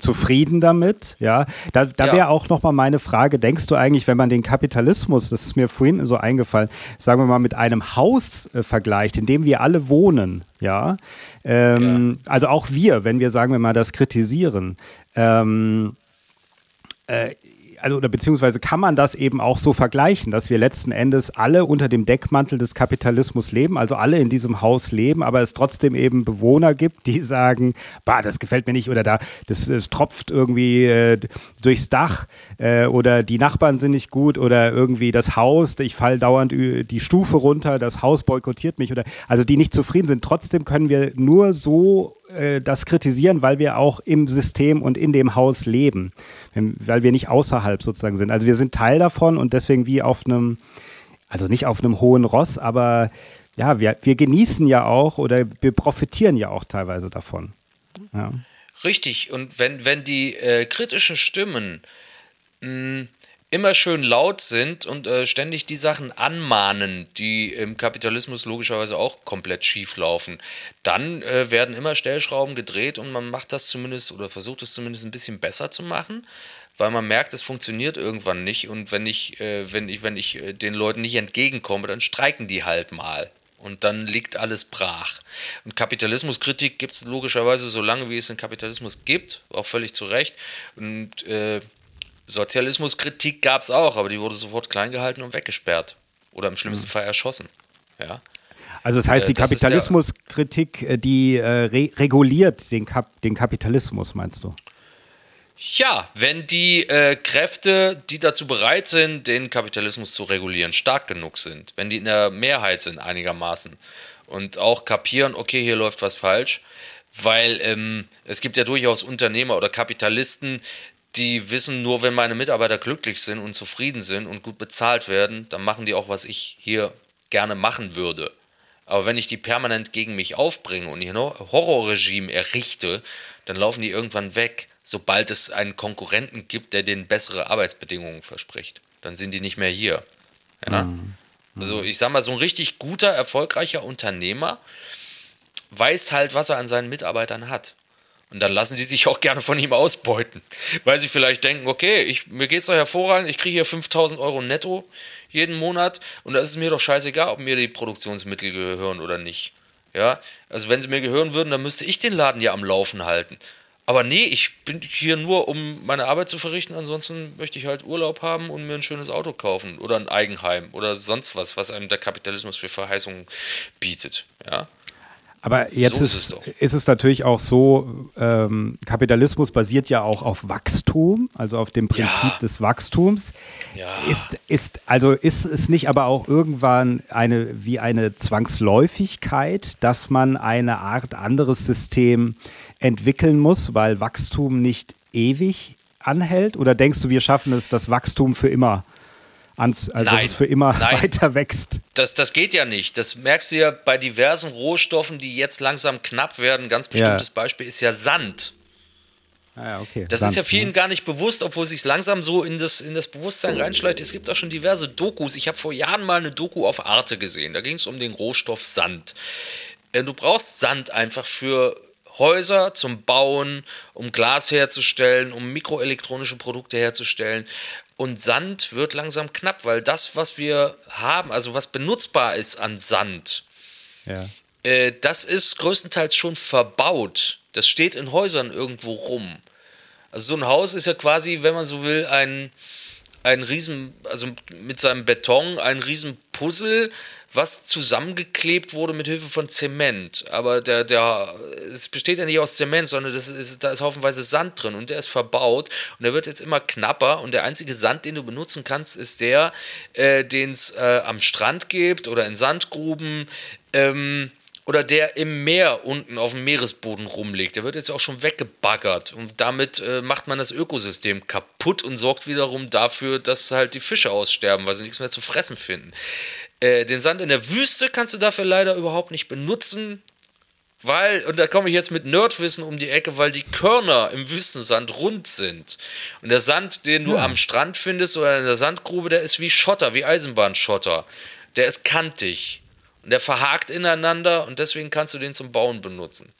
zufrieden damit, ja. Da, da ja. wäre auch nochmal meine Frage, denkst du eigentlich, wenn man den Kapitalismus, das ist mir vorhin so eingefallen, sagen wir mal mit einem Haus äh, vergleicht, in dem wir alle wohnen, ja, ähm, ja. also auch wir, wenn wir, sagen wir mal, das kritisieren, ähm, äh, also oder beziehungsweise kann man das eben auch so vergleichen, dass wir letzten Endes alle unter dem Deckmantel des Kapitalismus leben, also alle in diesem Haus leben, aber es trotzdem eben Bewohner gibt, die sagen, bah, das gefällt mir nicht oder da, das, das tropft irgendwie äh, durchs Dach äh, oder die Nachbarn sind nicht gut oder irgendwie das Haus, ich falle dauernd die Stufe runter, das Haus boykottiert mich oder also die nicht zufrieden sind. Trotzdem können wir nur so äh, das kritisieren, weil wir auch im System und in dem Haus leben, weil wir nicht außerhalb sozusagen sind. Also wir sind Teil davon und deswegen wie auf einem, also nicht auf einem hohen Ross, aber ja, wir, wir genießen ja auch oder wir profitieren ja auch teilweise davon. Ja. Richtig, und wenn, wenn die äh, kritischen Stimmen mh, immer schön laut sind und äh, ständig die Sachen anmahnen, die im Kapitalismus logischerweise auch komplett schief laufen, dann äh, werden immer Stellschrauben gedreht und man macht das zumindest oder versucht es zumindest ein bisschen besser zu machen, weil man merkt, es funktioniert irgendwann nicht und wenn ich, äh, wenn ich, wenn ich äh, den Leuten nicht entgegenkomme, dann streiken die halt mal. Und dann liegt alles brach. Und Kapitalismuskritik gibt es logischerweise so lange, wie es den Kapitalismus gibt, auch völlig zu Recht. Und äh, Sozialismuskritik gab es auch, aber die wurde sofort klein gehalten und weggesperrt. Oder im schlimmsten mhm. Fall erschossen. Ja. Also das heißt, die äh, Kapitalismuskritik, äh, die äh, re reguliert den, Kap den Kapitalismus, meinst du? Ja, wenn die äh, Kräfte, die dazu bereit sind, den Kapitalismus zu regulieren, stark genug sind, wenn die in der Mehrheit sind einigermaßen und auch kapieren, okay, hier läuft was falsch, weil ähm, es gibt ja durchaus Unternehmer oder Kapitalisten, die wissen nur, wenn meine Mitarbeiter glücklich sind und zufrieden sind und gut bezahlt werden, dann machen die auch, was ich hier gerne machen würde. Aber wenn ich die permanent gegen mich aufbringe und hier ein Horrorregime errichte, dann laufen die irgendwann weg, sobald es einen Konkurrenten gibt, der denen bessere Arbeitsbedingungen verspricht. Dann sind die nicht mehr hier. Ja? Mhm. Also ich sag mal, so ein richtig guter, erfolgreicher Unternehmer weiß halt, was er an seinen Mitarbeitern hat. Und dann lassen sie sich auch gerne von ihm ausbeuten, weil sie vielleicht denken, okay, ich, mir es doch hervorragend, ich kriege hier 5000 Euro netto jeden Monat und da ist es mir doch scheißegal, ob mir die Produktionsmittel gehören oder nicht. Ja, also wenn sie mir gehören würden, dann müsste ich den Laden ja am Laufen halten. Aber nee, ich bin hier nur, um meine Arbeit zu verrichten. Ansonsten möchte ich halt Urlaub haben und mir ein schönes Auto kaufen oder ein Eigenheim oder sonst was, was einem der Kapitalismus für Verheißungen bietet. Ja. Aber jetzt so ist, ist, es ist, es natürlich auch so, ähm, Kapitalismus basiert ja auch auf Wachstum, also auf dem Prinzip ja. des Wachstums. Ja. Ist, ist, also ist es nicht aber auch irgendwann eine, wie eine Zwangsläufigkeit, dass man eine Art anderes System entwickeln muss, weil Wachstum nicht ewig anhält? Oder denkst du, wir schaffen es, das Wachstum für immer ans, also nein, dass es für immer nein. weiter wächst. Das, das geht ja nicht. Das merkst du ja bei diversen Rohstoffen, die jetzt langsam knapp werden. Ein ganz bestimmtes ja. Beispiel ist ja Sand. Ah, okay. Das Sand, ist ja vielen ne? gar nicht bewusst, obwohl sich langsam so in das, in das Bewusstsein reinschleicht. Es gibt auch schon diverse Dokus. Ich habe vor Jahren mal eine Doku auf Arte gesehen. Da ging es um den Rohstoff Sand. Äh, du brauchst Sand einfach für Häuser zum Bauen, um Glas herzustellen, um mikroelektronische Produkte herzustellen. Und Sand wird langsam knapp, weil das, was wir haben, also was benutzbar ist an Sand, ja. äh, das ist größtenteils schon verbaut. Das steht in Häusern irgendwo rum. Also so ein Haus ist ja quasi, wenn man so will, ein, ein Riesen, also mit seinem Beton ein Riesenpuzzle, was zusammengeklebt wurde mit Hilfe von Zement. Aber der, der, es besteht ja nicht aus Zement, sondern das ist, da ist haufenweise Sand drin und der ist verbaut und der wird jetzt immer knapper und der einzige Sand, den du benutzen kannst, ist der, äh, den es äh, am Strand gibt oder in Sandgruben. Ähm, oder der im Meer unten auf dem Meeresboden rumliegt. Der wird jetzt auch schon weggebaggert und damit äh, macht man das Ökosystem kaputt und sorgt wiederum dafür, dass halt die Fische aussterben, weil sie nichts mehr zu fressen finden. Äh, den Sand in der Wüste kannst du dafür leider überhaupt nicht benutzen, weil, und da komme ich jetzt mit Nerdwissen um die Ecke, weil die Körner im Wüstensand rund sind. Und der Sand, den du ja. am Strand findest oder in der Sandgrube, der ist wie Schotter, wie Eisenbahnschotter. Der ist kantig. Und der verhakt ineinander und deswegen kannst du den zum Bauen benutzen.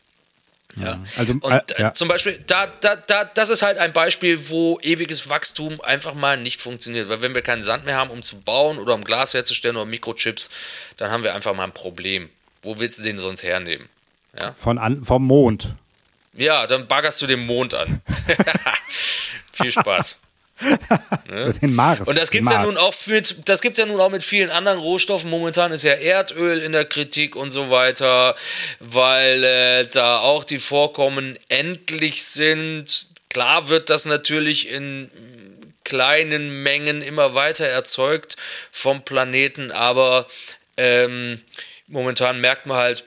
Ja. Also, und äh, ja. zum Beispiel, da, da, da, das ist halt ein Beispiel, wo ewiges Wachstum einfach mal nicht funktioniert. Weil wenn wir keinen Sand mehr haben, um zu bauen oder um Glas herzustellen oder Mikrochips, dann haben wir einfach mal ein Problem. Wo willst du den sonst hernehmen? Ja? Von an, vom Mond. Ja, dann baggerst du den Mond an. Viel Spaß. Den Mars. Und das gibt es ja nun auch mit, das gibt's ja nun auch mit vielen anderen Rohstoffen. Momentan ist ja Erdöl in der Kritik und so weiter, weil äh, da auch die Vorkommen endlich sind. Klar wird das natürlich in kleinen Mengen immer weiter erzeugt vom Planeten, aber ähm, momentan merkt man halt,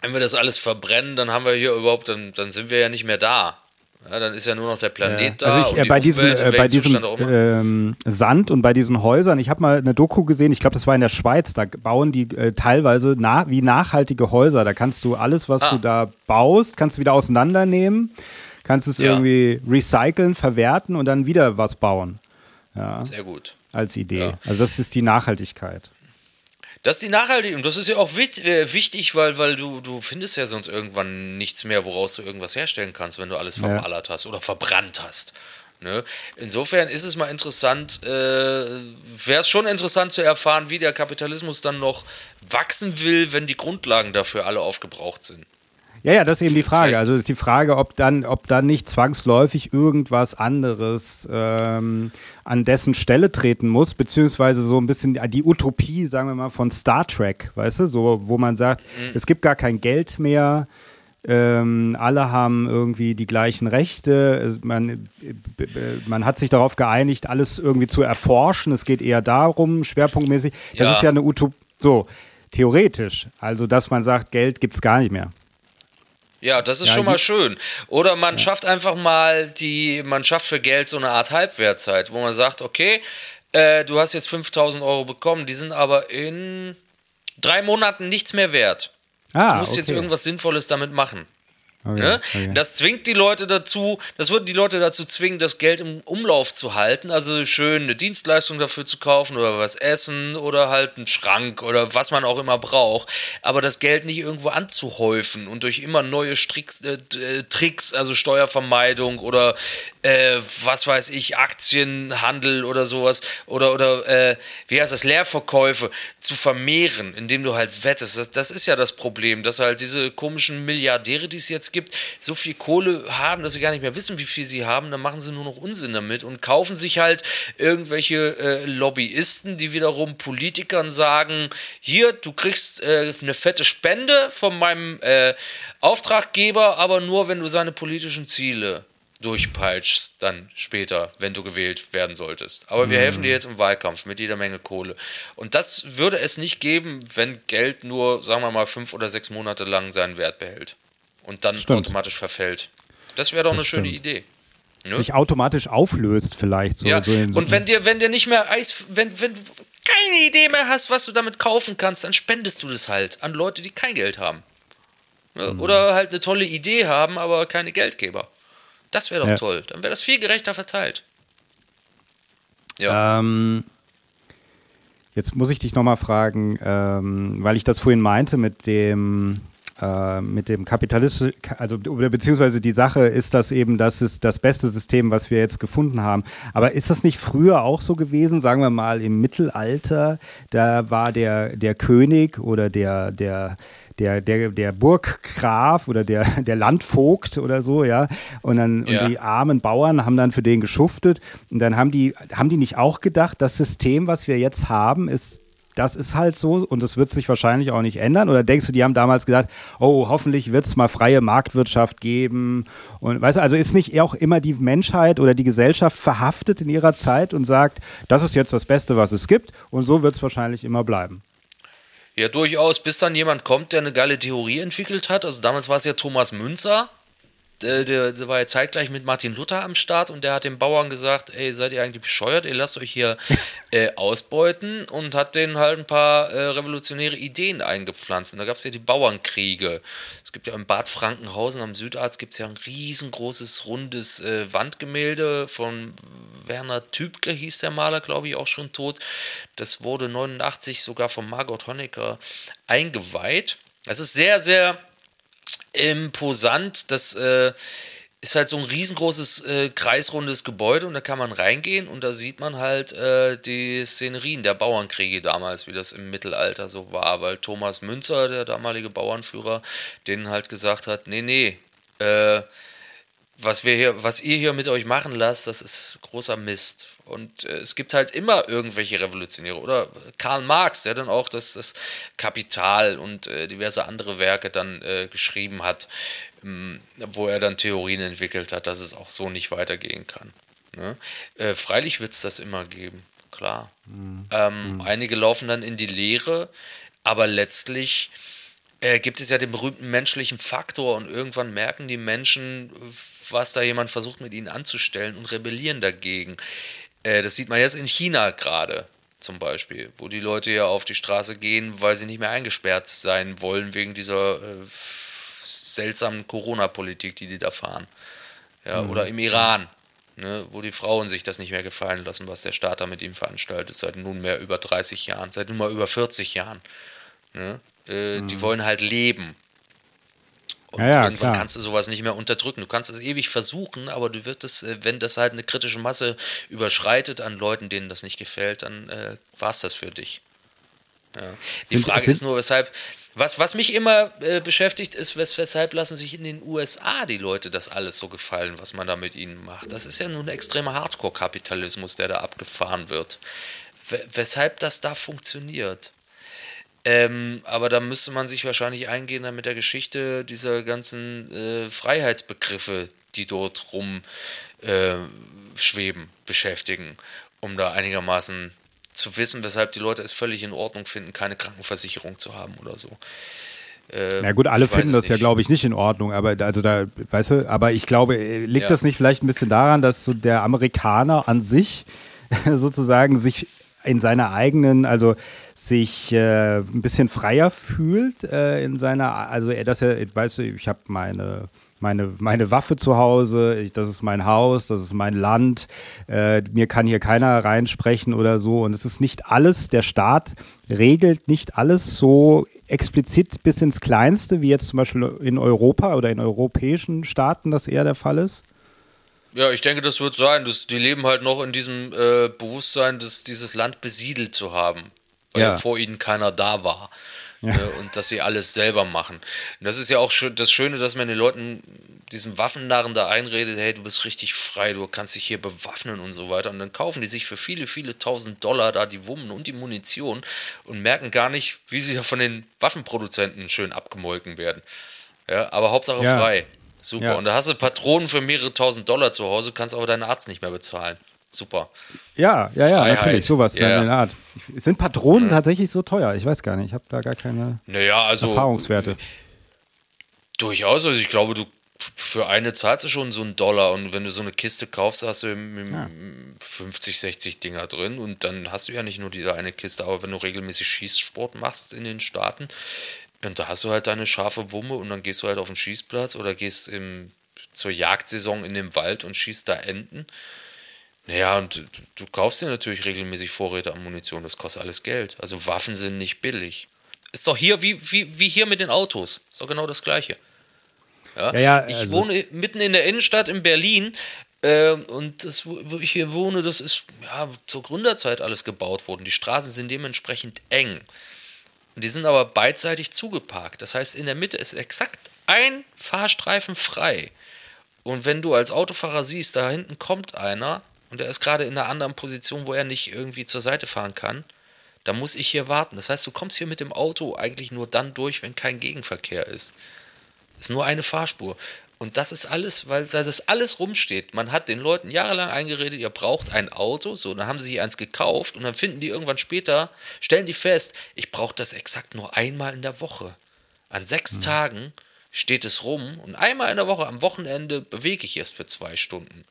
wenn wir das alles verbrennen, dann haben wir hier überhaupt, dann, dann sind wir ja nicht mehr da. Ja, dann ist ja nur noch der Planet ja. da. Also ich, äh, bei, diesem, äh, bei diesem ähm, Sand und bei diesen Häusern, ich habe mal eine Doku gesehen, ich glaube, das war in der Schweiz, da bauen die äh, teilweise na, wie nachhaltige Häuser. Da kannst du alles, was ah. du da baust, kannst du wieder auseinandernehmen, kannst es ja. irgendwie recyceln, verwerten und dann wieder was bauen. Ja. Sehr gut. Als Idee. Also das ist die Nachhaltigkeit. Das ist die Nachhaltigkeit und das ist ja auch äh, wichtig, weil, weil du, du findest ja sonst irgendwann nichts mehr, woraus du irgendwas herstellen kannst, wenn du alles verballert ja. hast oder verbrannt hast. Ne? Insofern ist es mal interessant, äh, wäre es schon interessant zu erfahren, wie der Kapitalismus dann noch wachsen will, wenn die Grundlagen dafür alle aufgebraucht sind. Ja, ja, das ist eben die Frage. Also ist die Frage, ob dann, ob dann nicht zwangsläufig irgendwas anderes ähm, an dessen Stelle treten muss, beziehungsweise so ein bisschen die Utopie, sagen wir mal, von Star Trek, weißt du, so, wo man sagt, mhm. es gibt gar kein Geld mehr, ähm, alle haben irgendwie die gleichen Rechte. Man, man hat sich darauf geeinigt, alles irgendwie zu erforschen. Es geht eher darum, schwerpunktmäßig. Das ja. ist ja eine Utopie. So, theoretisch. Also, dass man sagt, Geld gibt es gar nicht mehr. Ja, das ist ja, schon mal schön. Oder man ja. schafft einfach mal die, man schafft für Geld so eine Art Halbwertzeit, wo man sagt, okay, äh, du hast jetzt 5000 Euro bekommen, die sind aber in drei Monaten nichts mehr wert. Ah, du musst okay. jetzt irgendwas Sinnvolles damit machen. Okay, ne? okay. Das zwingt die Leute dazu, das würde die Leute dazu zwingen, das Geld im Umlauf zu halten, also schön eine Dienstleistung dafür zu kaufen oder was essen oder halt einen Schrank oder was man auch immer braucht, aber das Geld nicht irgendwo anzuhäufen und durch immer neue Stricks, äh, äh Tricks, also Steuervermeidung oder äh, was weiß ich, Aktienhandel oder sowas oder, oder äh, wie heißt das, Leerverkäufe zu vermehren, indem du halt wettest. Das, das ist ja das Problem, dass halt diese komischen Milliardäre, die es jetzt gibt, so viel Kohle haben, dass sie gar nicht mehr wissen, wie viel sie haben, dann machen sie nur noch Unsinn damit und kaufen sich halt irgendwelche äh, Lobbyisten, die wiederum Politikern sagen, hier, du kriegst äh, eine fette Spende von meinem äh, Auftraggeber, aber nur, wenn du seine politischen Ziele durchpeitschst dann später, wenn du gewählt werden solltest. Aber wir mhm. helfen dir jetzt im Wahlkampf mit jeder Menge Kohle. Und das würde es nicht geben, wenn Geld nur, sagen wir mal, fünf oder sechs Monate lang seinen Wert behält und dann stimmt. automatisch verfällt. Das wäre doch das eine stimmt. schöne Idee. Ne? Sich automatisch auflöst vielleicht. So, ja. So und wenn dir, wenn dir nicht mehr Eis, wenn, wenn du keine Idee mehr hast, was du damit kaufen kannst, dann spendest du das halt an Leute, die kein Geld haben. Mhm. Oder halt eine tolle Idee haben, aber keine Geldgeber. Das wäre doch ja. toll. Dann wäre das viel gerechter verteilt. Ja. Ähm, jetzt muss ich dich nochmal fragen, ähm, weil ich das vorhin meinte mit dem, äh, mit dem Kapitalismus, also beziehungsweise die Sache ist das eben, das ist das beste System, was wir jetzt gefunden haben. Aber ist das nicht früher auch so gewesen, sagen wir mal im Mittelalter, da war der, der König oder der, der der, der, der Burggraf oder der, der Landvogt oder so, ja. Und dann ja. und die armen Bauern haben dann für den geschuftet. Und dann haben die, haben die nicht auch gedacht, das System, was wir jetzt haben, ist das ist halt so und das wird sich wahrscheinlich auch nicht ändern. Oder denkst du, die haben damals gesagt, oh, hoffentlich wird es mal freie Marktwirtschaft geben? Und weißt du, also ist nicht auch immer die Menschheit oder die Gesellschaft verhaftet in ihrer Zeit und sagt, das ist jetzt das Beste, was es gibt und so wird es wahrscheinlich immer bleiben. Ja, durchaus, bis dann jemand kommt, der eine geile Theorie entwickelt hat. Also damals war es ja Thomas Münzer, der, der, der, war ja zeitgleich mit Martin Luther am Start und der hat den Bauern gesagt, ey, seid ihr eigentlich bescheuert, ihr lasst euch hier äh, ausbeuten und hat denen halt ein paar äh, revolutionäre Ideen eingepflanzt. Und da gab es ja die Bauernkriege. Es gibt ja im Bad Frankenhausen am Südarzt gibt es ja ein riesengroßes, rundes äh, Wandgemälde von Werner Tübke, hieß der Maler, glaube ich, auch schon tot. Das wurde 89 sogar von Margot Honecker eingeweiht. Das ist sehr, sehr imposant. Das äh, ist halt so ein riesengroßes äh, kreisrundes Gebäude und da kann man reingehen und da sieht man halt äh, die Szenerien der Bauernkriege damals, wie das im Mittelalter so war, weil Thomas Münzer, der damalige Bauernführer, denen halt gesagt hat, nee, nee, äh, was wir hier, was ihr hier mit euch machen lasst, das ist großer Mist. Und äh, es gibt halt immer irgendwelche Revolutionäre. Oder Karl Marx, der dann auch das, das Kapital und äh, diverse andere Werke dann äh, geschrieben hat, ähm, wo er dann Theorien entwickelt hat, dass es auch so nicht weitergehen kann. Ne? Äh, freilich wird es das immer geben, klar. Mhm. Ähm, mhm. Einige laufen dann in die Lehre, aber letztlich gibt es ja den berühmten menschlichen Faktor und irgendwann merken die Menschen, was da jemand versucht mit ihnen anzustellen und rebellieren dagegen. Äh, das sieht man jetzt in China gerade zum Beispiel, wo die Leute ja auf die Straße gehen, weil sie nicht mehr eingesperrt sein wollen wegen dieser äh, seltsamen Corona-Politik, die die da fahren. Ja, mhm. Oder im Iran, ne, wo die Frauen sich das nicht mehr gefallen lassen, was der Staat da mit ihnen veranstaltet, seit nunmehr über 30 Jahren, seit nunmehr über 40 Jahren. Ne? Äh, mhm. Die wollen halt leben. Und ja, ja, irgendwann klar. kannst du sowas nicht mehr unterdrücken. Du kannst es ewig versuchen, aber du wirst es, äh, wenn das halt eine kritische Masse überschreitet an Leuten, denen das nicht gefällt, dann äh, war es das für dich. Ja. Die sind, Frage sind, ist nur, weshalb, was, was mich immer äh, beschäftigt, ist, wes, weshalb lassen sich in den USA die Leute das alles so gefallen, was man da mit ihnen macht. Das ist ja nun ein extremer Hardcore-Kapitalismus, der da abgefahren wird. W weshalb das da funktioniert. Ähm, aber da müsste man sich wahrscheinlich eingehen mit der Geschichte dieser ganzen äh, Freiheitsbegriffe, die dort rum äh, schweben, beschäftigen, um da einigermaßen zu wissen, weshalb die Leute es völlig in Ordnung finden, keine Krankenversicherung zu haben oder so. Ähm, Na gut, alle finden das nicht. ja, glaube ich, nicht in Ordnung, aber also da, weißt du, aber ich glaube, äh, liegt ja. das nicht vielleicht ein bisschen daran, dass so der Amerikaner an sich sozusagen sich in seiner eigenen, also sich äh, ein bisschen freier fühlt äh, in seiner, also er, dass er, weißt du, ich habe meine meine, meine Waffe zu Hause, ich, das ist mein Haus, das ist mein Land, äh, mir kann hier keiner reinsprechen oder so. Und es ist nicht alles, der Staat regelt nicht alles so explizit bis ins Kleinste, wie jetzt zum Beispiel in Europa oder in europäischen Staaten das eher der Fall ist. Ja, ich denke, das wird sein. Das, die leben halt noch in diesem äh, Bewusstsein, dass dieses Land besiedelt zu haben, weil ja. vor ihnen keiner da war. Ja. Ne, und dass sie alles selber machen. Und das ist ja auch das Schöne, dass man den Leuten diesen Waffennarren da einredet, hey, du bist richtig frei, du kannst dich hier bewaffnen und so weiter. Und dann kaufen die sich für viele, viele tausend Dollar da die Wummen und die Munition und merken gar nicht, wie sie ja von den Waffenproduzenten schön abgemolken werden. Ja, aber Hauptsache ja. frei. Super. Und da hast du Patronen für mehrere tausend Dollar zu Hause, kannst aber deinen Arzt nicht mehr bezahlen. Super. Ja, ja, ja, Freiheit. natürlich, sowas ja. in der Art. Sind Patronen mhm. tatsächlich so teuer? Ich weiß gar nicht, ich habe da gar keine naja, also, Erfahrungswerte. Durchaus, also ich glaube, du für eine zahlst du schon so einen Dollar und wenn du so eine Kiste kaufst, hast du ja. 50, 60 Dinger drin und dann hast du ja nicht nur diese eine Kiste, aber wenn du regelmäßig Schießsport machst in den Staaten, und da hast du halt deine scharfe Wumme und dann gehst du halt auf den Schießplatz oder gehst im, zur Jagdsaison in den Wald und schießt da Enten. Naja, und du, du kaufst dir natürlich regelmäßig Vorräte an Munition, das kostet alles Geld. Also Waffen sind nicht billig. Ist doch hier wie, wie, wie hier mit den Autos. Ist doch genau das Gleiche. Ja, ja, ja ich also wohne mitten in der Innenstadt in Berlin. Äh, und das, wo ich hier wohne, das ist ja, zur Gründerzeit alles gebaut worden. Die Straßen sind dementsprechend eng. Und die sind aber beidseitig zugeparkt. Das heißt, in der Mitte ist exakt ein Fahrstreifen frei. Und wenn du als Autofahrer siehst, da hinten kommt einer und der ist gerade in einer anderen Position, wo er nicht irgendwie zur Seite fahren kann, dann muss ich hier warten. Das heißt, du kommst hier mit dem Auto eigentlich nur dann durch, wenn kein Gegenverkehr ist. Ist nur eine Fahrspur. Und das ist alles, weil das alles rumsteht. Man hat den Leuten jahrelang eingeredet, ihr braucht ein Auto. So, dann haben sie sich eins gekauft und dann finden die irgendwann später, stellen die fest, ich brauche das exakt nur einmal in der Woche. An sechs mhm. Tagen steht es rum und einmal in der Woche am Wochenende bewege ich es für zwei Stunden.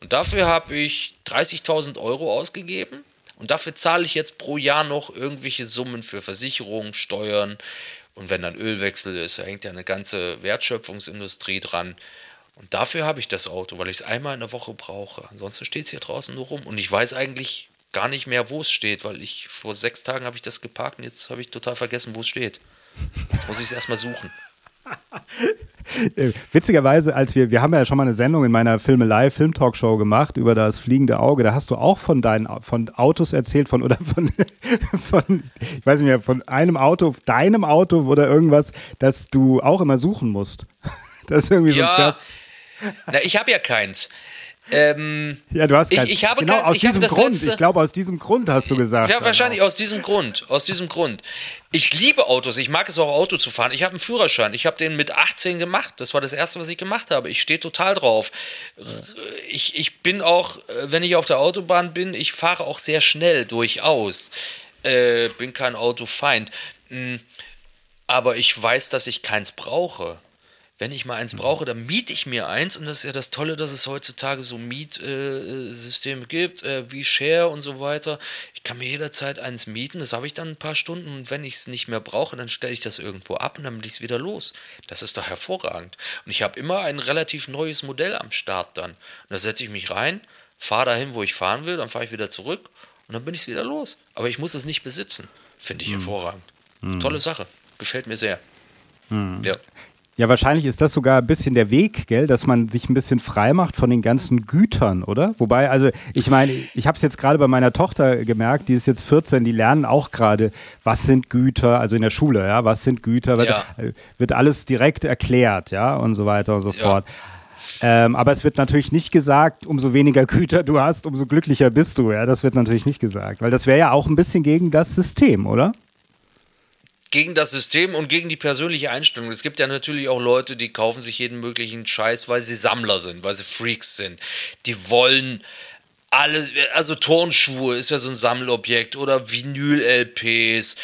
Und dafür habe ich 30.000 Euro ausgegeben und dafür zahle ich jetzt pro Jahr noch irgendwelche Summen für Versicherungen, Steuern, und wenn dann Ölwechsel ist, hängt ja eine ganze Wertschöpfungsindustrie dran. Und dafür habe ich das Auto, weil ich es einmal in der Woche brauche. Ansonsten steht es hier draußen nur rum. Und ich weiß eigentlich gar nicht mehr, wo es steht, weil ich vor sechs Tagen habe ich das geparkt und jetzt habe ich total vergessen, wo es steht. Jetzt muss ich es erstmal suchen. Witzigerweise, als wir, wir haben ja schon mal eine Sendung in meiner Filmelei, Filmtalkshow gemacht über das fliegende Auge. Da hast du auch von deinen von Autos erzählt, von oder von, von ich weiß nicht mehr, von einem Auto, deinem Auto oder irgendwas, das du auch immer suchen musst. Das ist irgendwie ja, so ein Na, ich habe ja keins. Ähm, ja, du hast kein, ich, ich habe genau, keins, aus diesem Grund. Letzte, ich glaube, aus diesem Grund hast du gesagt. Ja, wahrscheinlich aus diesem Grund. Aus diesem Grund. Ich liebe Autos. Ich mag es auch, Auto zu fahren. Ich habe einen Führerschein. Ich habe den mit 18 gemacht. Das war das Erste, was ich gemacht habe. Ich stehe total drauf. Ich, ich bin auch, wenn ich auf der Autobahn bin, ich fahre auch sehr schnell, durchaus. Äh, bin kein Autofeind. Hm, aber ich weiß, dass ich keins brauche wenn ich mal eins mhm. brauche, dann miete ich mir eins. Und das ist ja das Tolle, dass es heutzutage so Mietsysteme gibt, äh, wie Share und so weiter. Ich kann mir jederzeit eins mieten, das habe ich dann ein paar Stunden. Und wenn ich es nicht mehr brauche, dann stelle ich das irgendwo ab und dann bin ich es wieder los. Das ist doch hervorragend. Und ich habe immer ein relativ neues Modell am Start dann. Und da setze ich mich rein, fahre dahin, wo ich fahren will, dann fahre ich wieder zurück und dann bin ich es wieder los. Aber ich muss es nicht besitzen. Finde ich mhm. hervorragend. Mhm. Tolle Sache. Gefällt mir sehr. Mhm. Ja. Ja, wahrscheinlich ist das sogar ein bisschen der Weg, gell, dass man sich ein bisschen frei macht von den ganzen Gütern, oder? Wobei, also ich meine, ich habe es jetzt gerade bei meiner Tochter gemerkt, die ist jetzt 14, die lernen auch gerade, was sind Güter, also in der Schule, ja, was sind Güter, wird, ja. wird alles direkt erklärt, ja, und so weiter und so ja. fort. Ähm, aber es wird natürlich nicht gesagt, umso weniger Güter du hast, umso glücklicher bist du. Ja, das wird natürlich nicht gesagt, weil das wäre ja auch ein bisschen gegen das System, oder? Gegen das System und gegen die persönliche Einstellung. Es gibt ja natürlich auch Leute, die kaufen sich jeden möglichen Scheiß, weil sie Sammler sind, weil sie Freaks sind. Die wollen alles, also Turnschuhe ist ja so ein Sammelobjekt oder Vinyl-LPs,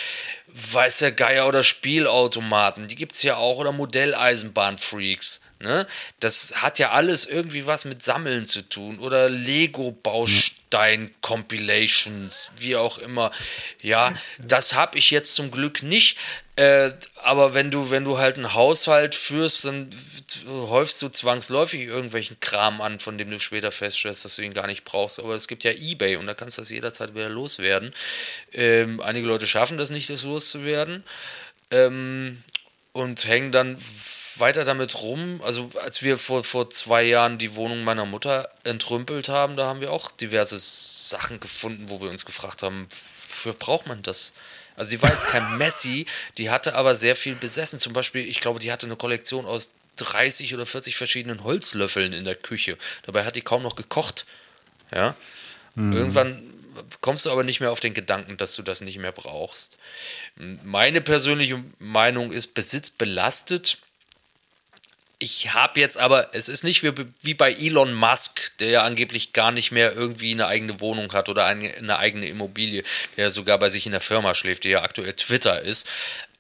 weiß der Geier oder Spielautomaten, die gibt es ja auch oder Modelleisenbahn-Freaks. Ne? Das hat ja alles irgendwie was mit Sammeln zu tun oder Lego-Baustein-Compilations, wie auch immer. Ja, das habe ich jetzt zum Glück nicht. Äh, aber wenn du, wenn du halt einen Haushalt führst, dann häufst du zwangsläufig irgendwelchen Kram an, von dem du später feststellst, dass du ihn gar nicht brauchst. Aber es gibt ja Ebay und da kannst du das jederzeit wieder loswerden. Ähm, einige Leute schaffen das nicht, das loszuwerden. Ähm, und hängen dann weiter damit rum. Also als wir vor, vor zwei Jahren die Wohnung meiner Mutter entrümpelt haben, da haben wir auch diverse Sachen gefunden, wo wir uns gefragt haben, wofür braucht man das? Also sie war jetzt kein Messi, die hatte aber sehr viel besessen. Zum Beispiel, ich glaube, die hatte eine Kollektion aus 30 oder 40 verschiedenen Holzlöffeln in der Küche. Dabei hat die kaum noch gekocht. Ja. Mhm. Irgendwann kommst du aber nicht mehr auf den Gedanken, dass du das nicht mehr brauchst. Meine persönliche Meinung ist, Besitz belastet. Ich habe jetzt aber, es ist nicht wie, wie, bei Elon Musk, der ja angeblich gar nicht mehr irgendwie eine eigene Wohnung hat oder eine, eine eigene Immobilie, der sogar bei sich in der Firma schläft, die ja aktuell Twitter ist.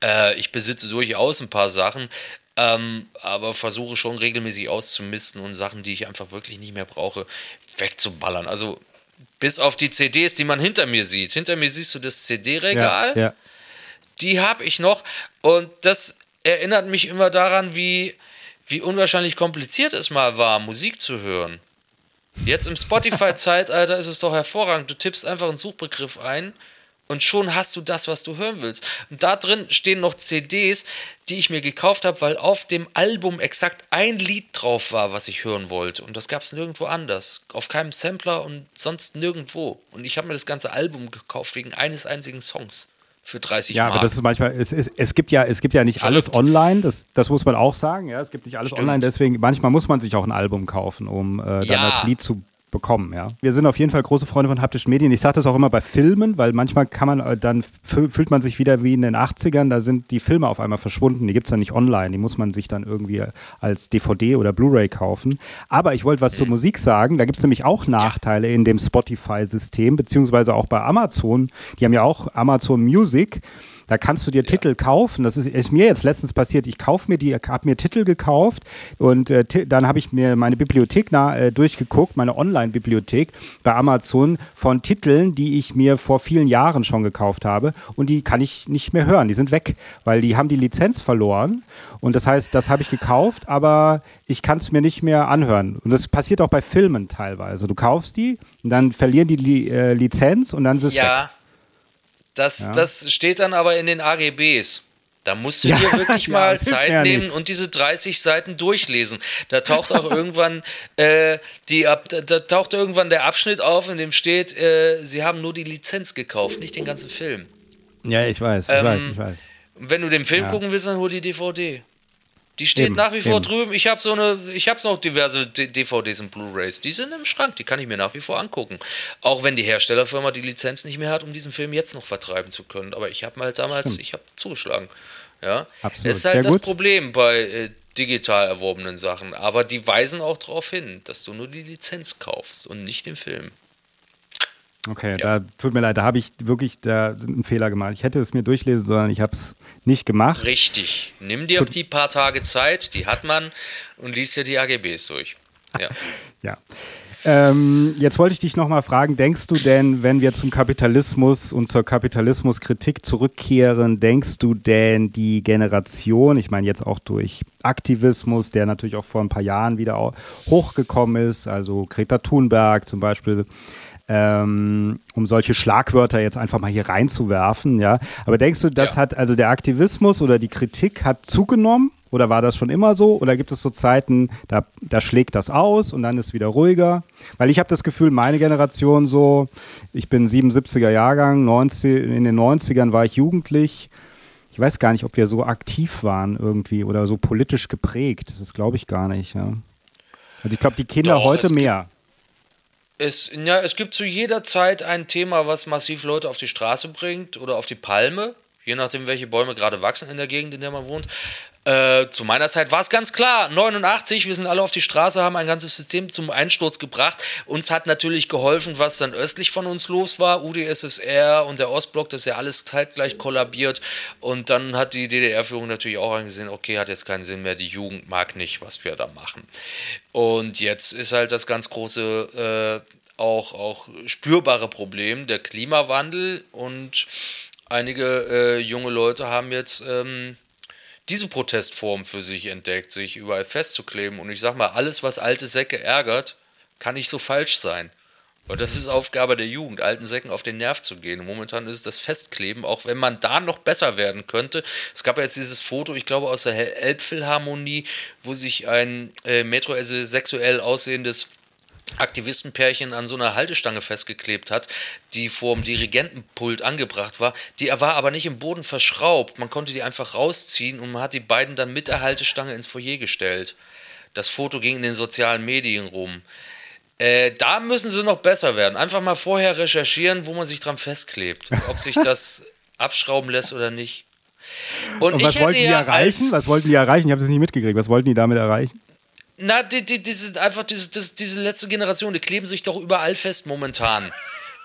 Äh, ich besitze durchaus ein paar Sachen, ähm, aber versuche schon regelmäßig auszumisten und Sachen, die ich einfach wirklich nicht mehr brauche, wegzuballern. Also bis auf die CDs, die man hinter mir sieht. Hinter mir siehst du das CD-Regal. Ja, ja. Die habe ich noch. Und das erinnert mich immer daran, wie, wie unwahrscheinlich kompliziert es mal war, Musik zu hören. Jetzt im Spotify-Zeitalter ist es doch hervorragend. Du tippst einfach einen Suchbegriff ein und schon hast du das, was du hören willst. Und da drin stehen noch CDs, die ich mir gekauft habe, weil auf dem Album exakt ein Lied drauf war, was ich hören wollte. Und das gab es nirgendwo anders. Auf keinem Sampler und sonst nirgendwo. Und ich habe mir das ganze Album gekauft wegen eines einzigen Songs für 30 ja, Mark. Ja, aber das ist manchmal, es, es, es, gibt ja, es gibt ja nicht Verrückt. alles online, das, das muss man auch sagen, ja, es gibt nicht alles Stimmt. online, deswegen manchmal muss man sich auch ein Album kaufen, um äh, dann ja. das Lied zu bekommen, ja. Wir sind auf jeden Fall große Freunde von haptischen Medien. Ich sage das auch immer bei Filmen, weil manchmal kann man, äh, dann fühlt man sich wieder wie in den 80ern, da sind die Filme auf einmal verschwunden, die gibt es dann nicht online, die muss man sich dann irgendwie als DVD oder Blu-ray kaufen. Aber ich wollte was zur Musik sagen, da gibt es nämlich auch Nachteile in dem Spotify-System, beziehungsweise auch bei Amazon. Die haben ja auch Amazon Music. Da kannst du dir ja. Titel kaufen. Das ist, ist, mir jetzt letztens passiert. Ich kaufe mir die, habe mir Titel gekauft und äh, dann habe ich mir meine Bibliothek nah, äh, durchgeguckt, meine Online-Bibliothek bei Amazon von Titeln, die ich mir vor vielen Jahren schon gekauft habe und die kann ich nicht mehr hören. Die sind weg, weil die haben die Lizenz verloren und das heißt, das habe ich gekauft, aber ich kann es mir nicht mehr anhören. Und das passiert auch bei Filmen teilweise. Du kaufst die und dann verlieren die Li äh, Lizenz und dann ist es ja. weg. Das, ja. das steht dann aber in den AGBs. Da musst du ja, dir wirklich ja, mal Zeit nehmen und diese 30 Seiten durchlesen. Da taucht auch irgendwann äh, die da, taucht irgendwann der Abschnitt auf, in dem steht, äh, sie haben nur die Lizenz gekauft, nicht den ganzen Film. Ja, ich weiß, ich ähm, weiß, ich weiß. Wenn du den Film gucken willst, dann hol die DVD. Die steht eben, nach wie vor eben. drüben. Ich habe so eine, ich habe noch diverse DVDs und Blu-rays. Die sind im Schrank, die kann ich mir nach wie vor angucken. Auch wenn die Herstellerfirma die Lizenz nicht mehr hat, um diesen Film jetzt noch vertreiben zu können. Aber ich habe halt damals, Stimmt. ich habe zugeschlagen. Ja, Absolut. das ist halt Sehr das gut. Problem bei äh, digital erworbenen Sachen. Aber die weisen auch darauf hin, dass du nur die Lizenz kaufst und nicht den Film. Okay, ja. da tut mir leid, da habe ich wirklich da einen Fehler gemacht. Ich hätte es mir durchlesen sollen, ich habe es nicht gemacht. Richtig. Nimm dir die paar Tage Zeit, die hat man, und liest dir die AGBs durch. Ja. ja. Ähm, jetzt wollte ich dich nochmal fragen, denkst du denn, wenn wir zum Kapitalismus und zur Kapitalismuskritik zurückkehren, denkst du denn die Generation, ich meine jetzt auch durch Aktivismus, der natürlich auch vor ein paar Jahren wieder hochgekommen ist, also Greta Thunberg zum Beispiel, ähm, um solche Schlagwörter jetzt einfach mal hier reinzuwerfen, ja. Aber denkst du, das ja. hat, also der Aktivismus oder die Kritik hat zugenommen? Oder war das schon immer so? Oder gibt es so Zeiten, da, da schlägt das aus und dann ist wieder ruhiger? Weil ich habe das Gefühl, meine Generation so, ich bin 77er Jahrgang, 90, in den 90ern war ich jugendlich. Ich weiß gar nicht, ob wir so aktiv waren irgendwie oder so politisch geprägt. Das glaube ich gar nicht, ja. Also ich glaube, die Kinder Doch, heute mehr. Es, ja, es gibt zu jeder Zeit ein Thema, was massiv Leute auf die Straße bringt oder auf die Palme, je nachdem, welche Bäume gerade wachsen in der Gegend, in der man wohnt. Äh, zu meiner Zeit war es ganz klar, 89, wir sind alle auf die Straße, haben ein ganzes System zum Einsturz gebracht. Uns hat natürlich geholfen, was dann östlich von uns los war, UdSSR und der Ostblock, das ist ja alles zeitgleich kollabiert. Und dann hat die DDR-Führung natürlich auch angesehen, okay, hat jetzt keinen Sinn mehr, die Jugend mag nicht, was wir da machen. Und jetzt ist halt das ganz große, äh, auch, auch spürbare Problem, der Klimawandel und einige äh, junge Leute haben jetzt... Ähm, diese Protestform für sich entdeckt, sich überall festzukleben. Und ich sag mal, alles, was alte Säcke ärgert, kann nicht so falsch sein. Und das ist Aufgabe der Jugend, alten Säcken auf den Nerv zu gehen. Und momentan ist es das Festkleben, auch wenn man da noch besser werden könnte. Es gab ja jetzt dieses Foto, ich glaube aus der Elbphilharmonie, wo sich ein äh, metrosexuell aussehendes Aktivistenpärchen an so einer Haltestange festgeklebt hat, die vor dem Dirigentenpult angebracht war. Die war aber nicht im Boden verschraubt. Man konnte die einfach rausziehen und man hat die beiden dann mit der Haltestange ins Foyer gestellt. Das Foto ging in den sozialen Medien rum. Äh, da müssen sie noch besser werden. Einfach mal vorher recherchieren, wo man sich dran festklebt. Ob sich das abschrauben lässt oder nicht. Und, Und was wollten die erreichen? Was wollten die erreichen? Ich habe das nicht mitgekriegt. Was wollten die damit erreichen? Na, die, die, diese, einfach diese, diese letzte Generation, die kleben sich doch überall fest momentan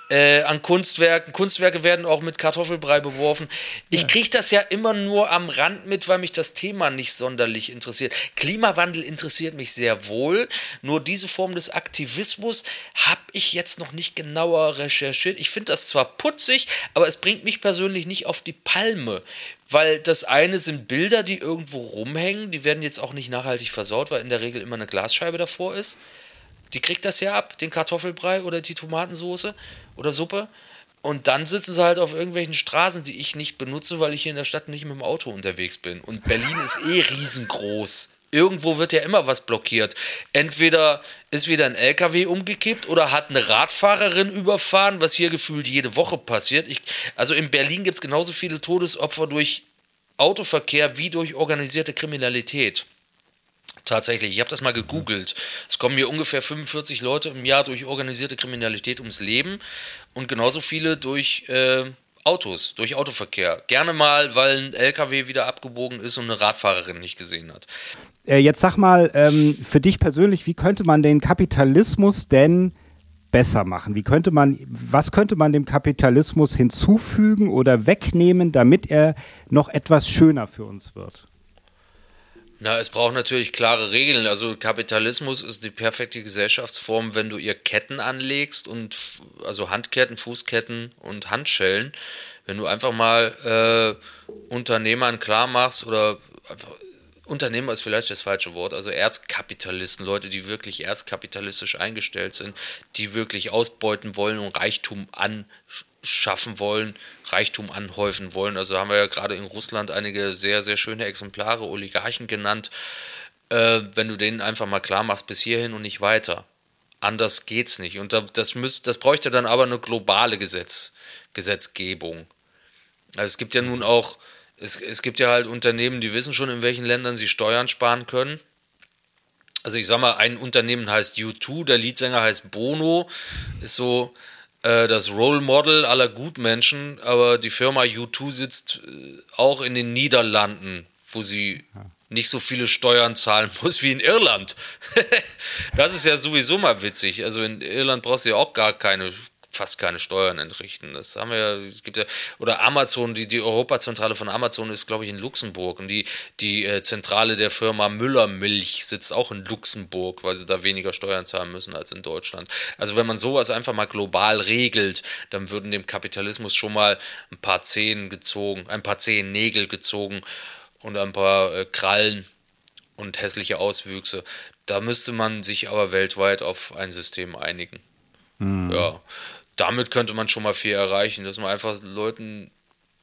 äh, an Kunstwerken. Kunstwerke werden auch mit Kartoffelbrei beworfen. Ich ja. kriege das ja immer nur am Rand mit, weil mich das Thema nicht sonderlich interessiert. Klimawandel interessiert mich sehr wohl, nur diese Form des Aktivismus habe ich jetzt noch nicht genauer recherchiert. Ich finde das zwar putzig, aber es bringt mich persönlich nicht auf die Palme. Weil das eine sind Bilder, die irgendwo rumhängen, die werden jetzt auch nicht nachhaltig versaut, weil in der Regel immer eine Glasscheibe davor ist. Die kriegt das ja ab, den Kartoffelbrei oder die Tomatensoße oder Suppe. Und dann sitzen sie halt auf irgendwelchen Straßen, die ich nicht benutze, weil ich hier in der Stadt nicht mit dem Auto unterwegs bin. Und Berlin ist eh riesengroß. Irgendwo wird ja immer was blockiert. Entweder ist wieder ein LKW umgekippt oder hat eine Radfahrerin überfahren, was hier gefühlt jede Woche passiert. Ich, also in Berlin gibt es genauso viele Todesopfer durch Autoverkehr wie durch organisierte Kriminalität. Tatsächlich, ich habe das mal gegoogelt. Es kommen hier ungefähr 45 Leute im Jahr durch organisierte Kriminalität ums Leben und genauso viele durch äh, Autos, durch Autoverkehr. Gerne mal, weil ein LKW wieder abgebogen ist und eine Radfahrerin nicht gesehen hat. Äh, jetzt sag mal, ähm, für dich persönlich, wie könnte man den Kapitalismus denn besser machen? Wie könnte man, was könnte man dem Kapitalismus hinzufügen oder wegnehmen, damit er noch etwas schöner für uns wird? Na, es braucht natürlich klare Regeln. Also Kapitalismus ist die perfekte Gesellschaftsform, wenn du ihr Ketten anlegst und also Handketten, Fußketten und Handschellen. Wenn du einfach mal äh, Unternehmern klar machst oder einfach, Unternehmer ist vielleicht das falsche Wort, also Erzkapitalisten, Leute, die wirklich erzkapitalistisch eingestellt sind, die wirklich ausbeuten wollen und Reichtum an schaffen wollen, Reichtum anhäufen wollen. Also haben wir ja gerade in Russland einige sehr, sehr schöne Exemplare, Oligarchen genannt. Äh, wenn du denen einfach mal klar machst, bis hierhin und nicht weiter. Anders geht's nicht. Und das, müsst, das bräuchte dann aber eine globale Gesetz, Gesetzgebung. Also es gibt ja nun auch, es, es gibt ja halt Unternehmen, die wissen schon, in welchen Ländern sie Steuern sparen können. Also ich sag mal, ein Unternehmen heißt U2, der Leadsänger heißt Bono, ist so, äh, das Role Model aller Gutmenschen, aber die Firma U2 sitzt äh, auch in den Niederlanden, wo sie nicht so viele Steuern zahlen muss wie in Irland. das ist ja sowieso mal witzig. Also in Irland brauchst du ja auch gar keine fast keine Steuern entrichten. Das haben wir ja, es gibt ja, oder Amazon, die, die Europazentrale von Amazon ist, glaube ich, in Luxemburg und die, die äh, Zentrale der Firma Müller Milch sitzt auch in Luxemburg, weil sie da weniger Steuern zahlen müssen als in Deutschland. Also wenn man sowas einfach mal global regelt, dann würden dem Kapitalismus schon mal ein paar Zehen gezogen, ein paar Zehen Nägel gezogen und ein paar äh, Krallen und hässliche Auswüchse. Da müsste man sich aber weltweit auf ein System einigen. Mhm. Ja damit könnte man schon mal viel erreichen, dass man einfach Leuten,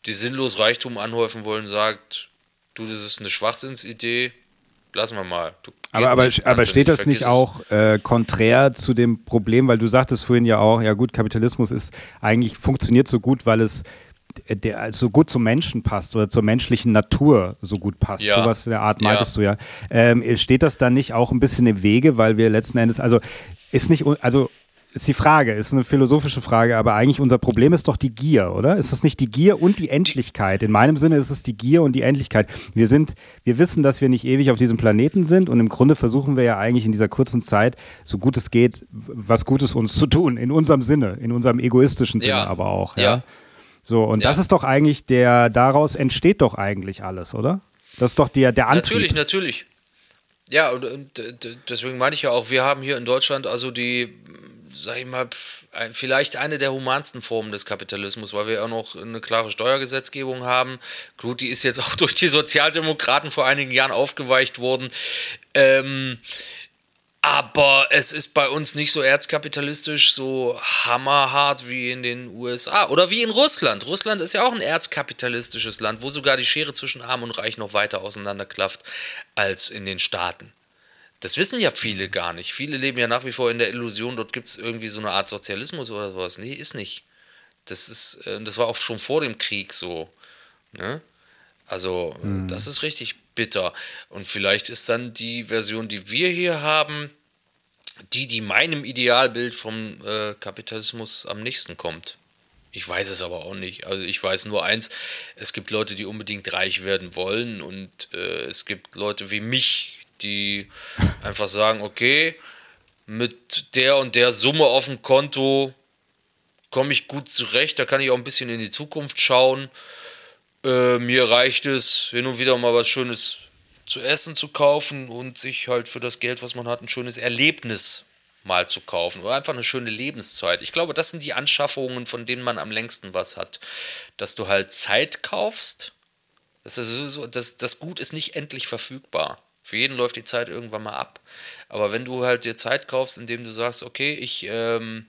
die sinnlos Reichtum anhäufen wollen, sagt, du, das ist eine Schwachsinnsidee, lassen wir mal. Du, aber aber, nicht, aber steht das nicht auch äh, konträr zu dem Problem, weil du sagtest vorhin ja auch, ja gut, Kapitalismus ist eigentlich funktioniert so gut, weil es der so gut zum Menschen passt oder zur menschlichen Natur so gut passt. Ja. Sowas in der Art meintest ja. du ja. Ähm, steht das dann nicht auch ein bisschen im Wege, weil wir letzten Endes, also ist nicht, also ist die Frage, ist eine philosophische Frage, aber eigentlich unser Problem ist doch die Gier, oder? Ist es nicht die Gier und die Endlichkeit? In meinem Sinne ist es die Gier und die Endlichkeit. Wir sind, wir wissen, dass wir nicht ewig auf diesem Planeten sind und im Grunde versuchen wir ja eigentlich in dieser kurzen Zeit, so gut es geht, was Gutes uns zu tun, in unserem Sinne, in unserem egoistischen Sinne ja. aber auch, ja. ja. So, und ja. das ist doch eigentlich der, daraus entsteht doch eigentlich alles, oder? Das ist doch der, der Antrieb. Natürlich, natürlich. Ja, und, und deswegen meine ich ja auch, wir haben hier in Deutschland also die sag ich mal, vielleicht eine der humansten Formen des Kapitalismus, weil wir auch noch eine klare Steuergesetzgebung haben. Gut, die ist jetzt auch durch die Sozialdemokraten vor einigen Jahren aufgeweicht worden. Ähm, Aber es ist bei uns nicht so erzkapitalistisch, so hammerhart wie in den USA oder wie in Russland. Russland ist ja auch ein erzkapitalistisches Land, wo sogar die Schere zwischen Arm und Reich noch weiter auseinanderklafft als in den Staaten. Das wissen ja viele gar nicht. Viele leben ja nach wie vor in der Illusion, dort gibt es irgendwie so eine Art Sozialismus oder sowas. Nee, ist nicht. Das ist, äh, das war auch schon vor dem Krieg so. Ne? Also, mhm. das ist richtig bitter. Und vielleicht ist dann die Version, die wir hier haben, die, die meinem Idealbild vom äh, Kapitalismus am nächsten kommt. Ich weiß es aber auch nicht. Also ich weiß nur eins, es gibt Leute, die unbedingt reich werden wollen und äh, es gibt Leute wie mich, die einfach sagen, okay, mit der und der Summe auf dem Konto komme ich gut zurecht, da kann ich auch ein bisschen in die Zukunft schauen. Äh, mir reicht es, hin und wieder mal was Schönes zu essen zu kaufen und sich halt für das Geld, was man hat, ein schönes Erlebnis mal zu kaufen oder einfach eine schöne Lebenszeit. Ich glaube, das sind die Anschaffungen, von denen man am längsten was hat. Dass du halt Zeit kaufst. Das, ist so, das, das Gut ist nicht endlich verfügbar. Für jeden läuft die Zeit irgendwann mal ab. Aber wenn du halt dir Zeit kaufst, indem du sagst, okay, ich ähm,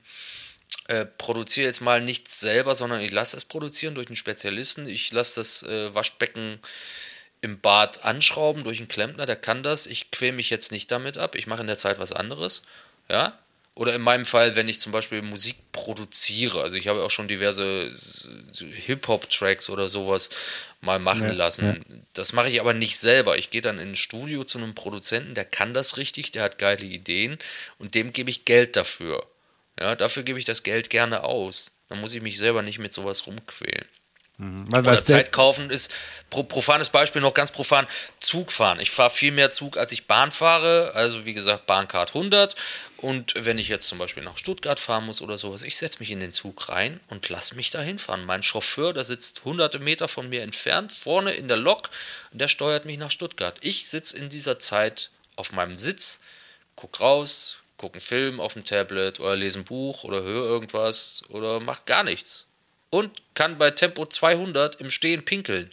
äh, produziere jetzt mal nichts selber, sondern ich lasse es produzieren durch einen Spezialisten. Ich lasse das äh, Waschbecken im Bad anschrauben durch einen Klempner, der kann das. Ich quäle mich jetzt nicht damit ab. Ich mache in der Zeit was anderes. Ja. Oder in meinem Fall, wenn ich zum Beispiel Musik produziere. Also ich habe auch schon diverse Hip-Hop-Tracks oder sowas mal machen ja, lassen. Ja. Das mache ich aber nicht selber. Ich gehe dann in ein Studio zu einem Produzenten, der kann das richtig, der hat geile Ideen und dem gebe ich Geld dafür. Ja, dafür gebe ich das Geld gerne aus. Dann muss ich mich selber nicht mit sowas rumquälen. Mhm. Oder Zeit kaufen ist, pro, profanes Beispiel noch ganz profan, Zug fahren. Ich fahre viel mehr Zug, als ich Bahn fahre. Also wie gesagt, Bahncard 100. Und wenn ich jetzt zum Beispiel nach Stuttgart fahren muss oder sowas, ich setze mich in den Zug rein und lasse mich da hinfahren. Mein Chauffeur, der sitzt hunderte Meter von mir entfernt, vorne in der Lok, der steuert mich nach Stuttgart. Ich sitze in dieser Zeit auf meinem Sitz, guck raus, gucke einen Film auf dem Tablet oder lese ein Buch oder höre irgendwas oder mach gar nichts. Und kann bei Tempo 200 im Stehen pinkeln.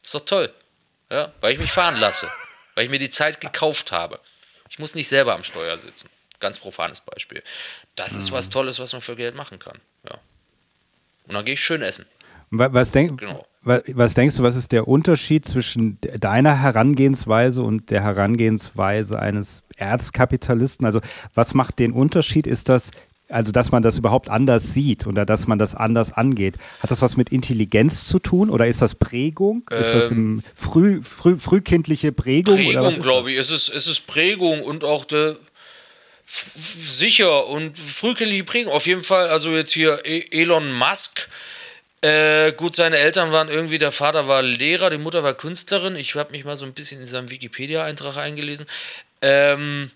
Ist doch toll. Ja, weil ich mich fahren lasse. Weil ich mir die Zeit gekauft habe. Ich muss nicht selber am Steuer sitzen. Ganz profanes Beispiel. Das mhm. ist was Tolles, was man für Geld machen kann. Ja. Und dann gehe ich schön essen. Was, denk, genau. was, was, denkst du, was ist der Unterschied zwischen deiner Herangehensweise und der Herangehensweise eines Erzkapitalisten? Also was macht den Unterschied? Ist das, also dass man das überhaupt anders sieht oder dass man das anders angeht? Hat das was mit Intelligenz zu tun oder ist das Prägung? Ähm, ist das ähm, früh, früh, frühkindliche Prägung? Prägung, glaube ich. Es ist, es ist Prägung und auch der sicher und frühkindliche Prägung. Auf jeden Fall, also jetzt hier e-, Elon Musk. Äh, gut, seine Eltern waren irgendwie, der Vater war Lehrer, die Mutter war Künstlerin. Ich habe mich mal so ein bisschen in seinem Wikipedia-Eintrag eingelesen. Ähm,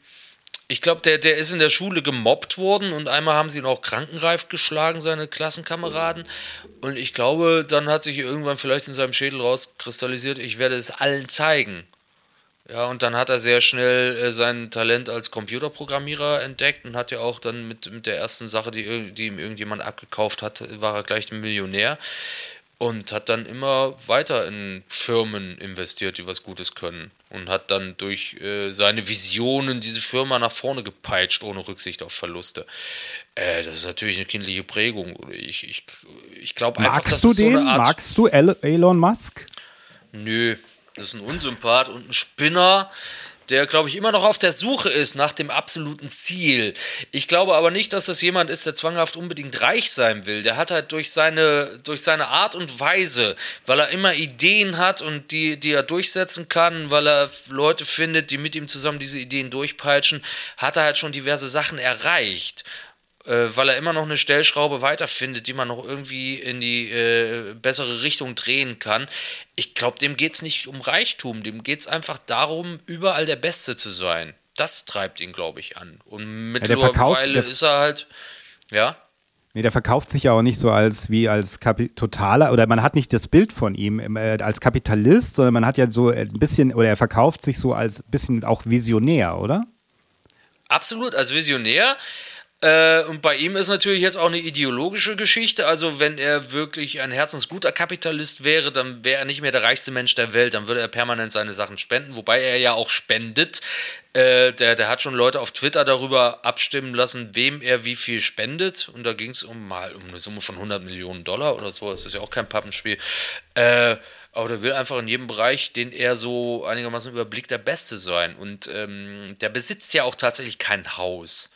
ich glaube, der, der ist in der Schule gemobbt worden und einmal haben sie ihn auch krankenreif geschlagen, seine Klassenkameraden. Und ich glaube, dann hat sich irgendwann vielleicht in seinem Schädel rauskristallisiert, ich werde es allen zeigen. Ja, und dann hat er sehr schnell äh, sein Talent als Computerprogrammierer entdeckt und hat ja auch dann mit, mit der ersten Sache, die, die ihm irgendjemand abgekauft hat, war er gleich ein Millionär und hat dann immer weiter in Firmen investiert, die was Gutes können und hat dann durch äh, seine Visionen diese Firma nach vorne gepeitscht, ohne Rücksicht auf Verluste. Äh, das ist natürlich eine kindliche Prägung. Ich, ich, ich glaube einfach, dass du den? So Magst du Elon Musk? Nö, das ist ein Unsympath und ein Spinner, der, glaube ich, immer noch auf der Suche ist nach dem absoluten Ziel. Ich glaube aber nicht, dass das jemand ist, der zwanghaft unbedingt reich sein will. Der hat halt durch seine, durch seine Art und Weise, weil er immer Ideen hat und die, die er durchsetzen kann, weil er Leute findet, die mit ihm zusammen diese Ideen durchpeitschen, hat er halt schon diverse Sachen erreicht äh, weil er immer noch eine Stellschraube weiterfindet, die man noch irgendwie in die äh, bessere Richtung drehen kann. Ich glaube, dem geht es nicht um Reichtum, dem geht es einfach darum, überall der Beste zu sein. Das treibt ihn, glaube ich, an. Und mittlerweile ja, ist er halt, ja. Nee, der verkauft sich ja auch nicht so als wie als Kapi totaler oder man hat nicht das Bild von ihm äh, als Kapitalist, sondern man hat ja so ein bisschen oder er verkauft sich so als ein bisschen auch Visionär, oder? Absolut, als Visionär. Äh, und bei ihm ist natürlich jetzt auch eine ideologische Geschichte. Also, wenn er wirklich ein herzensguter Kapitalist wäre, dann wäre er nicht mehr der reichste Mensch der Welt. Dann würde er permanent seine Sachen spenden, wobei er ja auch spendet. Äh, der, der hat schon Leute auf Twitter darüber abstimmen lassen, wem er wie viel spendet. Und da ging es um mal um eine Summe von 100 Millionen Dollar oder so. Das ist ja auch kein Pappenspiel. Äh, aber der will einfach in jedem Bereich, den er so einigermaßen überblickt, der Beste sein. Und ähm, der besitzt ja auch tatsächlich kein Haus.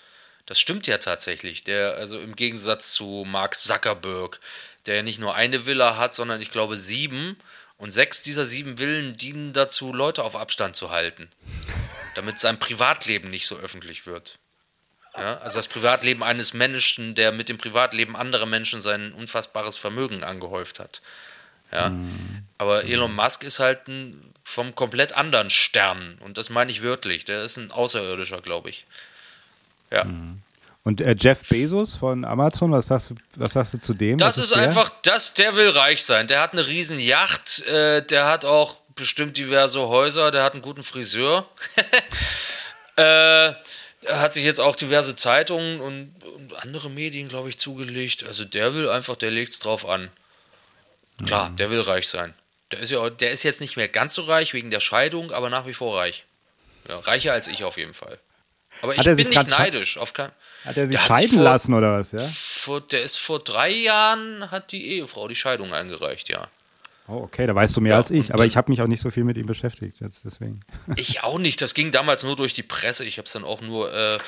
Das stimmt ja tatsächlich. Der, also im Gegensatz zu Mark Zuckerberg, der nicht nur eine Villa hat, sondern ich glaube sieben. Und sechs dieser sieben Villen dienen dazu, Leute auf Abstand zu halten. Damit sein Privatleben nicht so öffentlich wird. Ja, also das Privatleben eines Menschen, der mit dem Privatleben anderer Menschen sein unfassbares Vermögen angehäuft hat. Ja. Mhm. Aber Elon Musk ist halt ein vom komplett anderen Stern. Und das meine ich wörtlich. Der ist ein Außerirdischer, glaube ich. Ja. Mhm. Und äh, Jeff Bezos von Amazon, was sagst du, was sagst du zu dem? Das ist, ist einfach, das, der will reich sein. Der hat eine riesen Yacht, äh, der hat auch bestimmt diverse Häuser, der hat einen guten Friseur. äh, er hat sich jetzt auch diverse Zeitungen und, und andere Medien, glaube ich, zugelegt. Also der will einfach, der legt es drauf an. Klar, mhm. der will reich sein. Der ist, ja, der ist jetzt nicht mehr ganz so reich wegen der Scheidung, aber nach wie vor reich. Ja, reicher als ich auf jeden Fall. Aber ich bin nicht neidisch. Auf kein, hat er sich scheiden vor, lassen oder was, ja? Vor, der ist vor drei Jahren, hat die Ehefrau die Scheidung eingereicht, ja. Oh, okay, da weißt du mehr ja, als ich, aber ich habe mich auch nicht so viel mit ihm beschäftigt jetzt deswegen. Ich auch nicht, das ging damals nur durch die Presse. Ich habe es dann auch nur äh,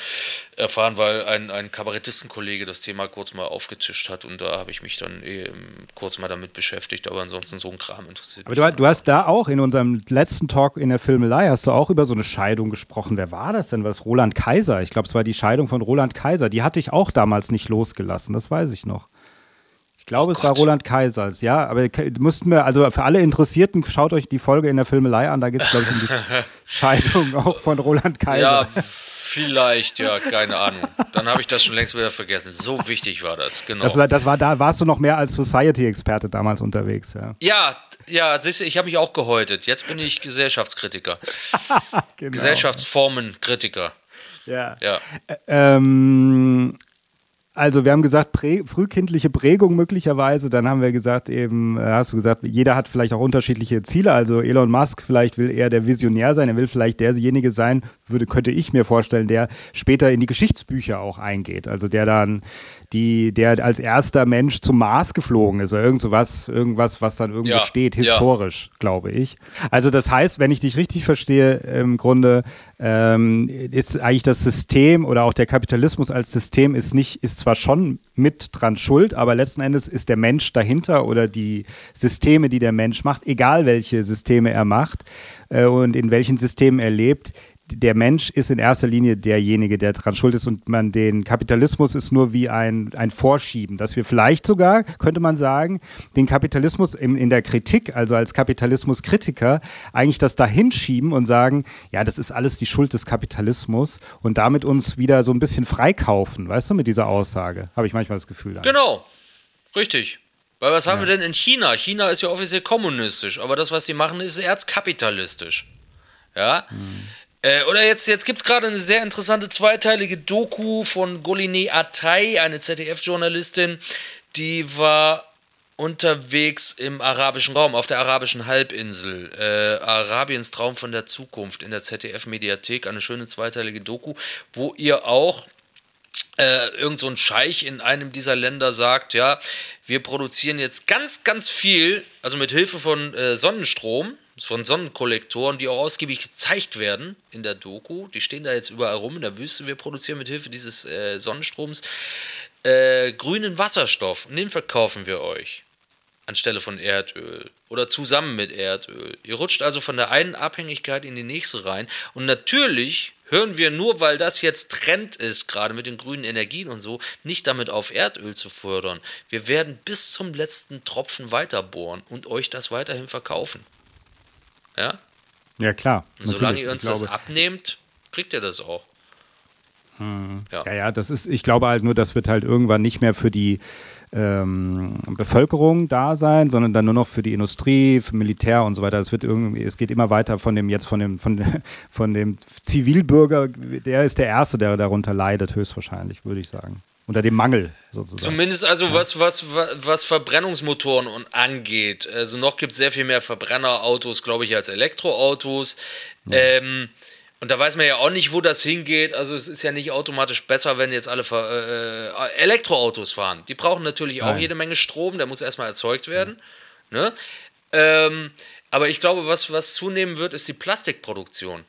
erfahren, weil ein, ein Kabarettistenkollege das Thema kurz mal aufgetischt hat und da habe ich mich dann eh, kurz mal damit beschäftigt, aber ansonsten so ein Kram interessiert aber mich. Aber du, hast da auch in unserem letzten Talk in der Filmelei, hast du auch über so eine Scheidung gesprochen. Wer war das denn? Was Roland Kaiser? Ich glaube, es war die Scheidung von Roland Kaiser. Die hatte ich auch damals nicht losgelassen, das weiß ich noch. Ich glaube, oh es war Roland Kaisers, ja, aber mussten wir, also für alle Interessierten, schaut euch die Folge in der Filmelei an, da geht es, glaube ich, um die Scheidung auch von Roland Kaiser. Ja, vielleicht, ja, keine Ahnung. Dann habe ich das schon längst wieder vergessen. So wichtig war das, genau. Das war, das war da, warst du noch mehr als Society-Experte damals unterwegs, ja. Ja, ja, siehst du, ich habe mich auch gehäutet. Jetzt bin ich Gesellschaftskritiker. genau. Gesellschaftsformenkritiker. Ja. ja. Ähm, also wir haben gesagt, prä frühkindliche Prägung möglicherweise. Dann haben wir gesagt, eben, äh, hast du gesagt, jeder hat vielleicht auch unterschiedliche Ziele. Also Elon Musk, vielleicht will er der Visionär sein, er will vielleicht derjenige sein, würde, könnte ich mir vorstellen, der später in die Geschichtsbücher auch eingeht. Also der dann die, der als erster Mensch zum Mars geflogen ist oder irgend sowas, irgendwas, was dann irgendwo ja, steht, historisch, ja. glaube ich. Also das heißt, wenn ich dich richtig verstehe, im Grunde ähm, ist eigentlich das System oder auch der Kapitalismus als System ist nicht, ist zwar schon mit dran schuld, aber letzten Endes ist der Mensch dahinter oder die Systeme, die der Mensch macht, egal welche Systeme er macht äh, und in welchen Systemen er lebt, der Mensch ist in erster Linie derjenige, der daran schuld ist und man den Kapitalismus ist nur wie ein, ein Vorschieben, dass wir vielleicht sogar, könnte man sagen, den Kapitalismus in, in der Kritik, also als Kapitalismuskritiker, eigentlich das dahinschieben und sagen, ja, das ist alles die Schuld des Kapitalismus und damit uns wieder so ein bisschen freikaufen, weißt du, mit dieser Aussage, habe ich manchmal das Gefühl. Dann. Genau, richtig. Weil was ja. haben wir denn in China? China ist ja offiziell kommunistisch, aber das, was sie machen, ist erzkapitalistisch. Ja. Hm. Äh, oder jetzt, jetzt gibt es gerade eine sehr interessante zweiteilige Doku von Goline Atay, eine ZDF-Journalistin, die war unterwegs im arabischen Raum, auf der arabischen Halbinsel. Äh, Arabiens Traum von der Zukunft in der ZDF-Mediathek, eine schöne zweiteilige Doku, wo ihr auch äh, irgend so ein Scheich in einem dieser Länder sagt, ja, wir produzieren jetzt ganz, ganz viel, also mit Hilfe von äh, Sonnenstrom, von Sonnenkollektoren, die auch ausgiebig gezeigt werden in der Doku. Die stehen da jetzt überall rum in der Wüste. Wir produzieren mit Hilfe dieses äh, Sonnenstroms äh, grünen Wasserstoff und den verkaufen wir euch anstelle von Erdöl oder zusammen mit Erdöl. Ihr rutscht also von der einen Abhängigkeit in die nächste rein und natürlich hören wir nur, weil das jetzt Trend ist, gerade mit den grünen Energien und so, nicht damit auf Erdöl zu fördern. Wir werden bis zum letzten Tropfen weiterbohren und euch das weiterhin verkaufen. Ja? Ja, klar. solange ihr uns das abnehmt, kriegt ihr das auch. Hm. Ja. ja, ja, das ist, ich glaube halt nur, das wird halt irgendwann nicht mehr für die ähm, Bevölkerung da sein, sondern dann nur noch für die Industrie, für Militär und so weiter. Es wird irgendwie, es geht immer weiter von dem jetzt von dem von, von dem Zivilbürger. Der ist der erste, der darunter leidet, höchstwahrscheinlich, würde ich sagen unter dem Mangel sozusagen. Zumindest also was, was, was Verbrennungsmotoren angeht. Also noch gibt es sehr viel mehr Verbrennerautos, glaube ich, als Elektroautos. Ja. Ähm, und da weiß man ja auch nicht, wo das hingeht. Also es ist ja nicht automatisch besser, wenn jetzt alle äh, Elektroautos fahren. Die brauchen natürlich auch Nein. jede Menge Strom, der muss erstmal erzeugt werden. Ja. Ne? Ähm, aber ich glaube, was, was zunehmen wird, ist die Plastikproduktion.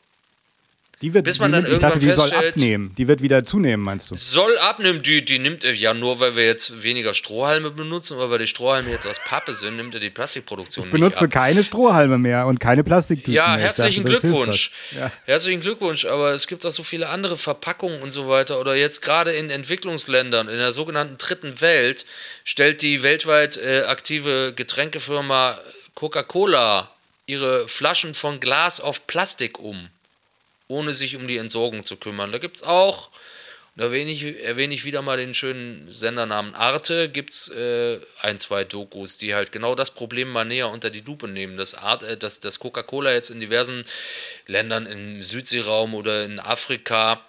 Die wird, Bis man die dann irgendwann dachte, die soll abnehmen. Die wird wieder zunehmen, meinst du? Soll abnehmen. Die, die nimmt er ja nur, weil wir jetzt weniger Strohhalme benutzen, weil wir die Strohhalme jetzt aus Pappe sind, nimmt er die Plastikproduktion ich benutze ab. keine Strohhalme mehr und keine Plastiktüten Ja, mehr. herzlichen dachte, Glückwunsch. Ja. Herzlichen Glückwunsch. Aber es gibt auch so viele andere Verpackungen und so weiter. Oder jetzt gerade in Entwicklungsländern, in der sogenannten dritten Welt, stellt die weltweit äh, aktive Getränkefirma Coca-Cola ihre Flaschen von Glas auf Plastik um ohne sich um die Entsorgung zu kümmern. Da gibt es auch, da erwähne ich, erwähne ich wieder mal den schönen Sendernamen Arte, gibt es äh, ein, zwei Dokus, die halt genau das Problem mal näher unter die Lupe nehmen. Dass, äh, dass, dass Coca-Cola jetzt in diversen Ländern im Südseeraum oder in Afrika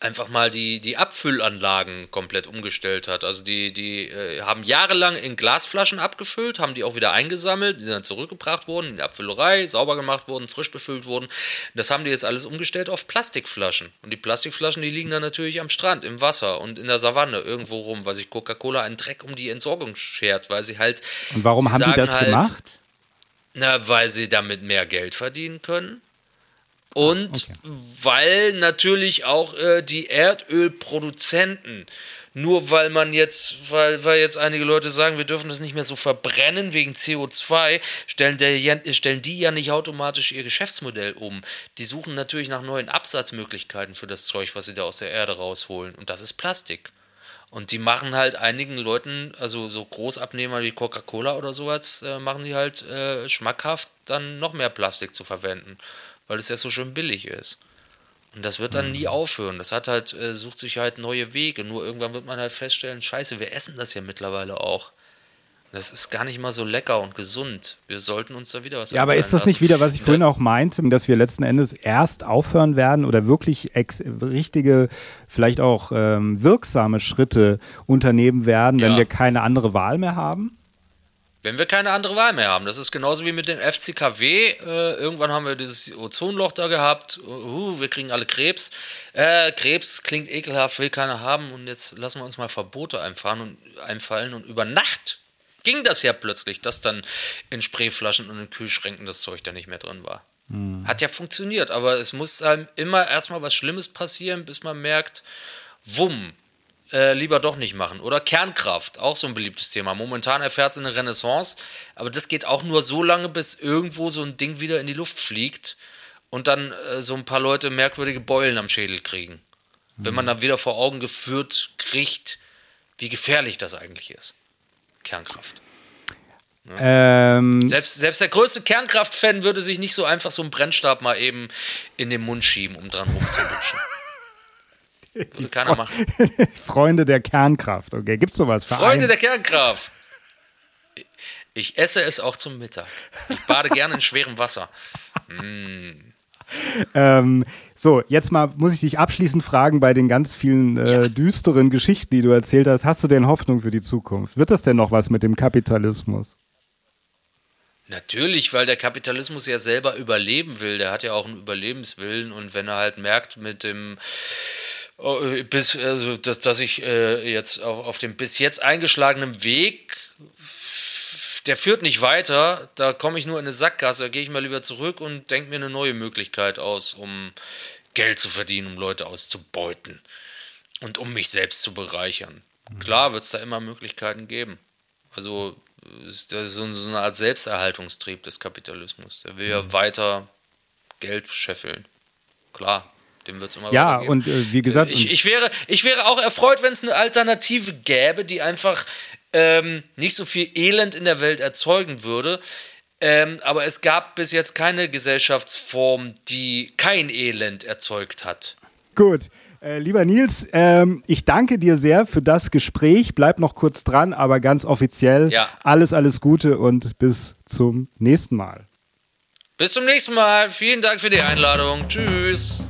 einfach mal die, die Abfüllanlagen komplett umgestellt hat. Also die, die äh, haben jahrelang in Glasflaschen abgefüllt, haben die auch wieder eingesammelt, die sind dann zurückgebracht worden in die Abfüllerei, sauber gemacht worden, frisch befüllt worden. Das haben die jetzt alles umgestellt auf Plastikflaschen. Und die Plastikflaschen, die liegen dann natürlich am Strand, im Wasser und in der Savanne irgendwo rum, weil sich Coca-Cola einen Dreck um die Entsorgung schert, weil sie halt. Und warum haben die das halt, gemacht? Na, weil sie damit mehr Geld verdienen können und okay. weil natürlich auch äh, die Erdölproduzenten, nur weil man jetzt, weil, weil jetzt einige Leute sagen, wir dürfen das nicht mehr so verbrennen wegen CO2, stellen, der, stellen die ja nicht automatisch ihr Geschäftsmodell um. Die suchen natürlich nach neuen Absatzmöglichkeiten für das Zeug, was sie da aus der Erde rausholen. Und das ist Plastik. Und die machen halt einigen Leuten, also so Großabnehmer wie Coca-Cola oder sowas, äh, machen die halt äh, schmackhaft, dann noch mehr Plastik zu verwenden weil es ja so schön billig ist. Und das wird dann mhm. nie aufhören. Das hat halt, äh, sucht sich halt neue Wege. Nur irgendwann wird man halt feststellen, scheiße, wir essen das ja mittlerweile auch. Das ist gar nicht mal so lecker und gesund. Wir sollten uns da wieder was Ja, aber ist das lassen. nicht wieder, was ich vorhin auch meinte, dass wir letzten Endes erst aufhören werden oder wirklich richtige, vielleicht auch ähm, wirksame Schritte unternehmen werden, wenn ja. wir keine andere Wahl mehr haben? Wenn wir keine andere Wahl mehr haben. Das ist genauso wie mit dem FCKW. Äh, irgendwann haben wir dieses Ozonloch da gehabt. Uh, wir kriegen alle Krebs. Äh, Krebs klingt ekelhaft, will keiner haben. Und jetzt lassen wir uns mal Verbote einfahren und, einfallen. Und über Nacht ging das ja plötzlich, dass dann in Sprayflaschen und in Kühlschränken das Zeug da nicht mehr drin war. Hm. Hat ja funktioniert, aber es muss einem immer erstmal was Schlimmes passieren, bis man merkt, wumm, äh, lieber doch nicht machen. Oder Kernkraft, auch so ein beliebtes Thema. Momentan erfährt es eine Renaissance, aber das geht auch nur so lange, bis irgendwo so ein Ding wieder in die Luft fliegt und dann äh, so ein paar Leute merkwürdige Beulen am Schädel kriegen. Mhm. Wenn man dann wieder vor Augen geführt kriegt, wie gefährlich das eigentlich ist. Kernkraft. Ja. Ähm, selbst, selbst der größte Kernkraft-Fan würde sich nicht so einfach so einen Brennstab mal eben in den Mund schieben, um dran rumzulutschen. Würde keiner machen. Freunde der Kernkraft, okay. Gibt's sowas? Verein? Freunde der Kernkraft. Ich esse es auch zum Mittag. Ich bade gerne in schwerem Wasser. Mm. Ähm, so, jetzt mal muss ich dich abschließend fragen bei den ganz vielen äh, ja. düsteren Geschichten, die du erzählt hast. Hast du denn Hoffnung für die Zukunft? Wird das denn noch was mit dem Kapitalismus? Natürlich, weil der Kapitalismus ja selber überleben will. Der hat ja auch einen Überlebenswillen und wenn er halt merkt, mit dem bis, also, dass, dass ich äh, jetzt auf, auf dem bis jetzt eingeschlagenen Weg, der führt nicht weiter, da komme ich nur in eine Sackgasse, da gehe ich mal lieber zurück und denke mir eine neue Möglichkeit aus, um Geld zu verdienen, um Leute auszubeuten und um mich selbst zu bereichern. Mhm. Klar wird es da immer Möglichkeiten geben. Also ist das so eine Art Selbsterhaltungstrieb des Kapitalismus. Der will ja mhm. weiter Geld scheffeln. Klar, dem wird es immer Ja, und äh, wie gesagt. Ich, ich, wäre, ich wäre auch erfreut, wenn es eine Alternative gäbe, die einfach ähm, nicht so viel Elend in der Welt erzeugen würde. Ähm, aber es gab bis jetzt keine Gesellschaftsform, die kein Elend erzeugt hat. Gut. Äh, lieber Nils, ähm, ich danke dir sehr für das Gespräch. Bleib noch kurz dran, aber ganz offiziell ja. alles, alles Gute und bis zum nächsten Mal. Bis zum nächsten Mal. Vielen Dank für die Einladung. Tschüss.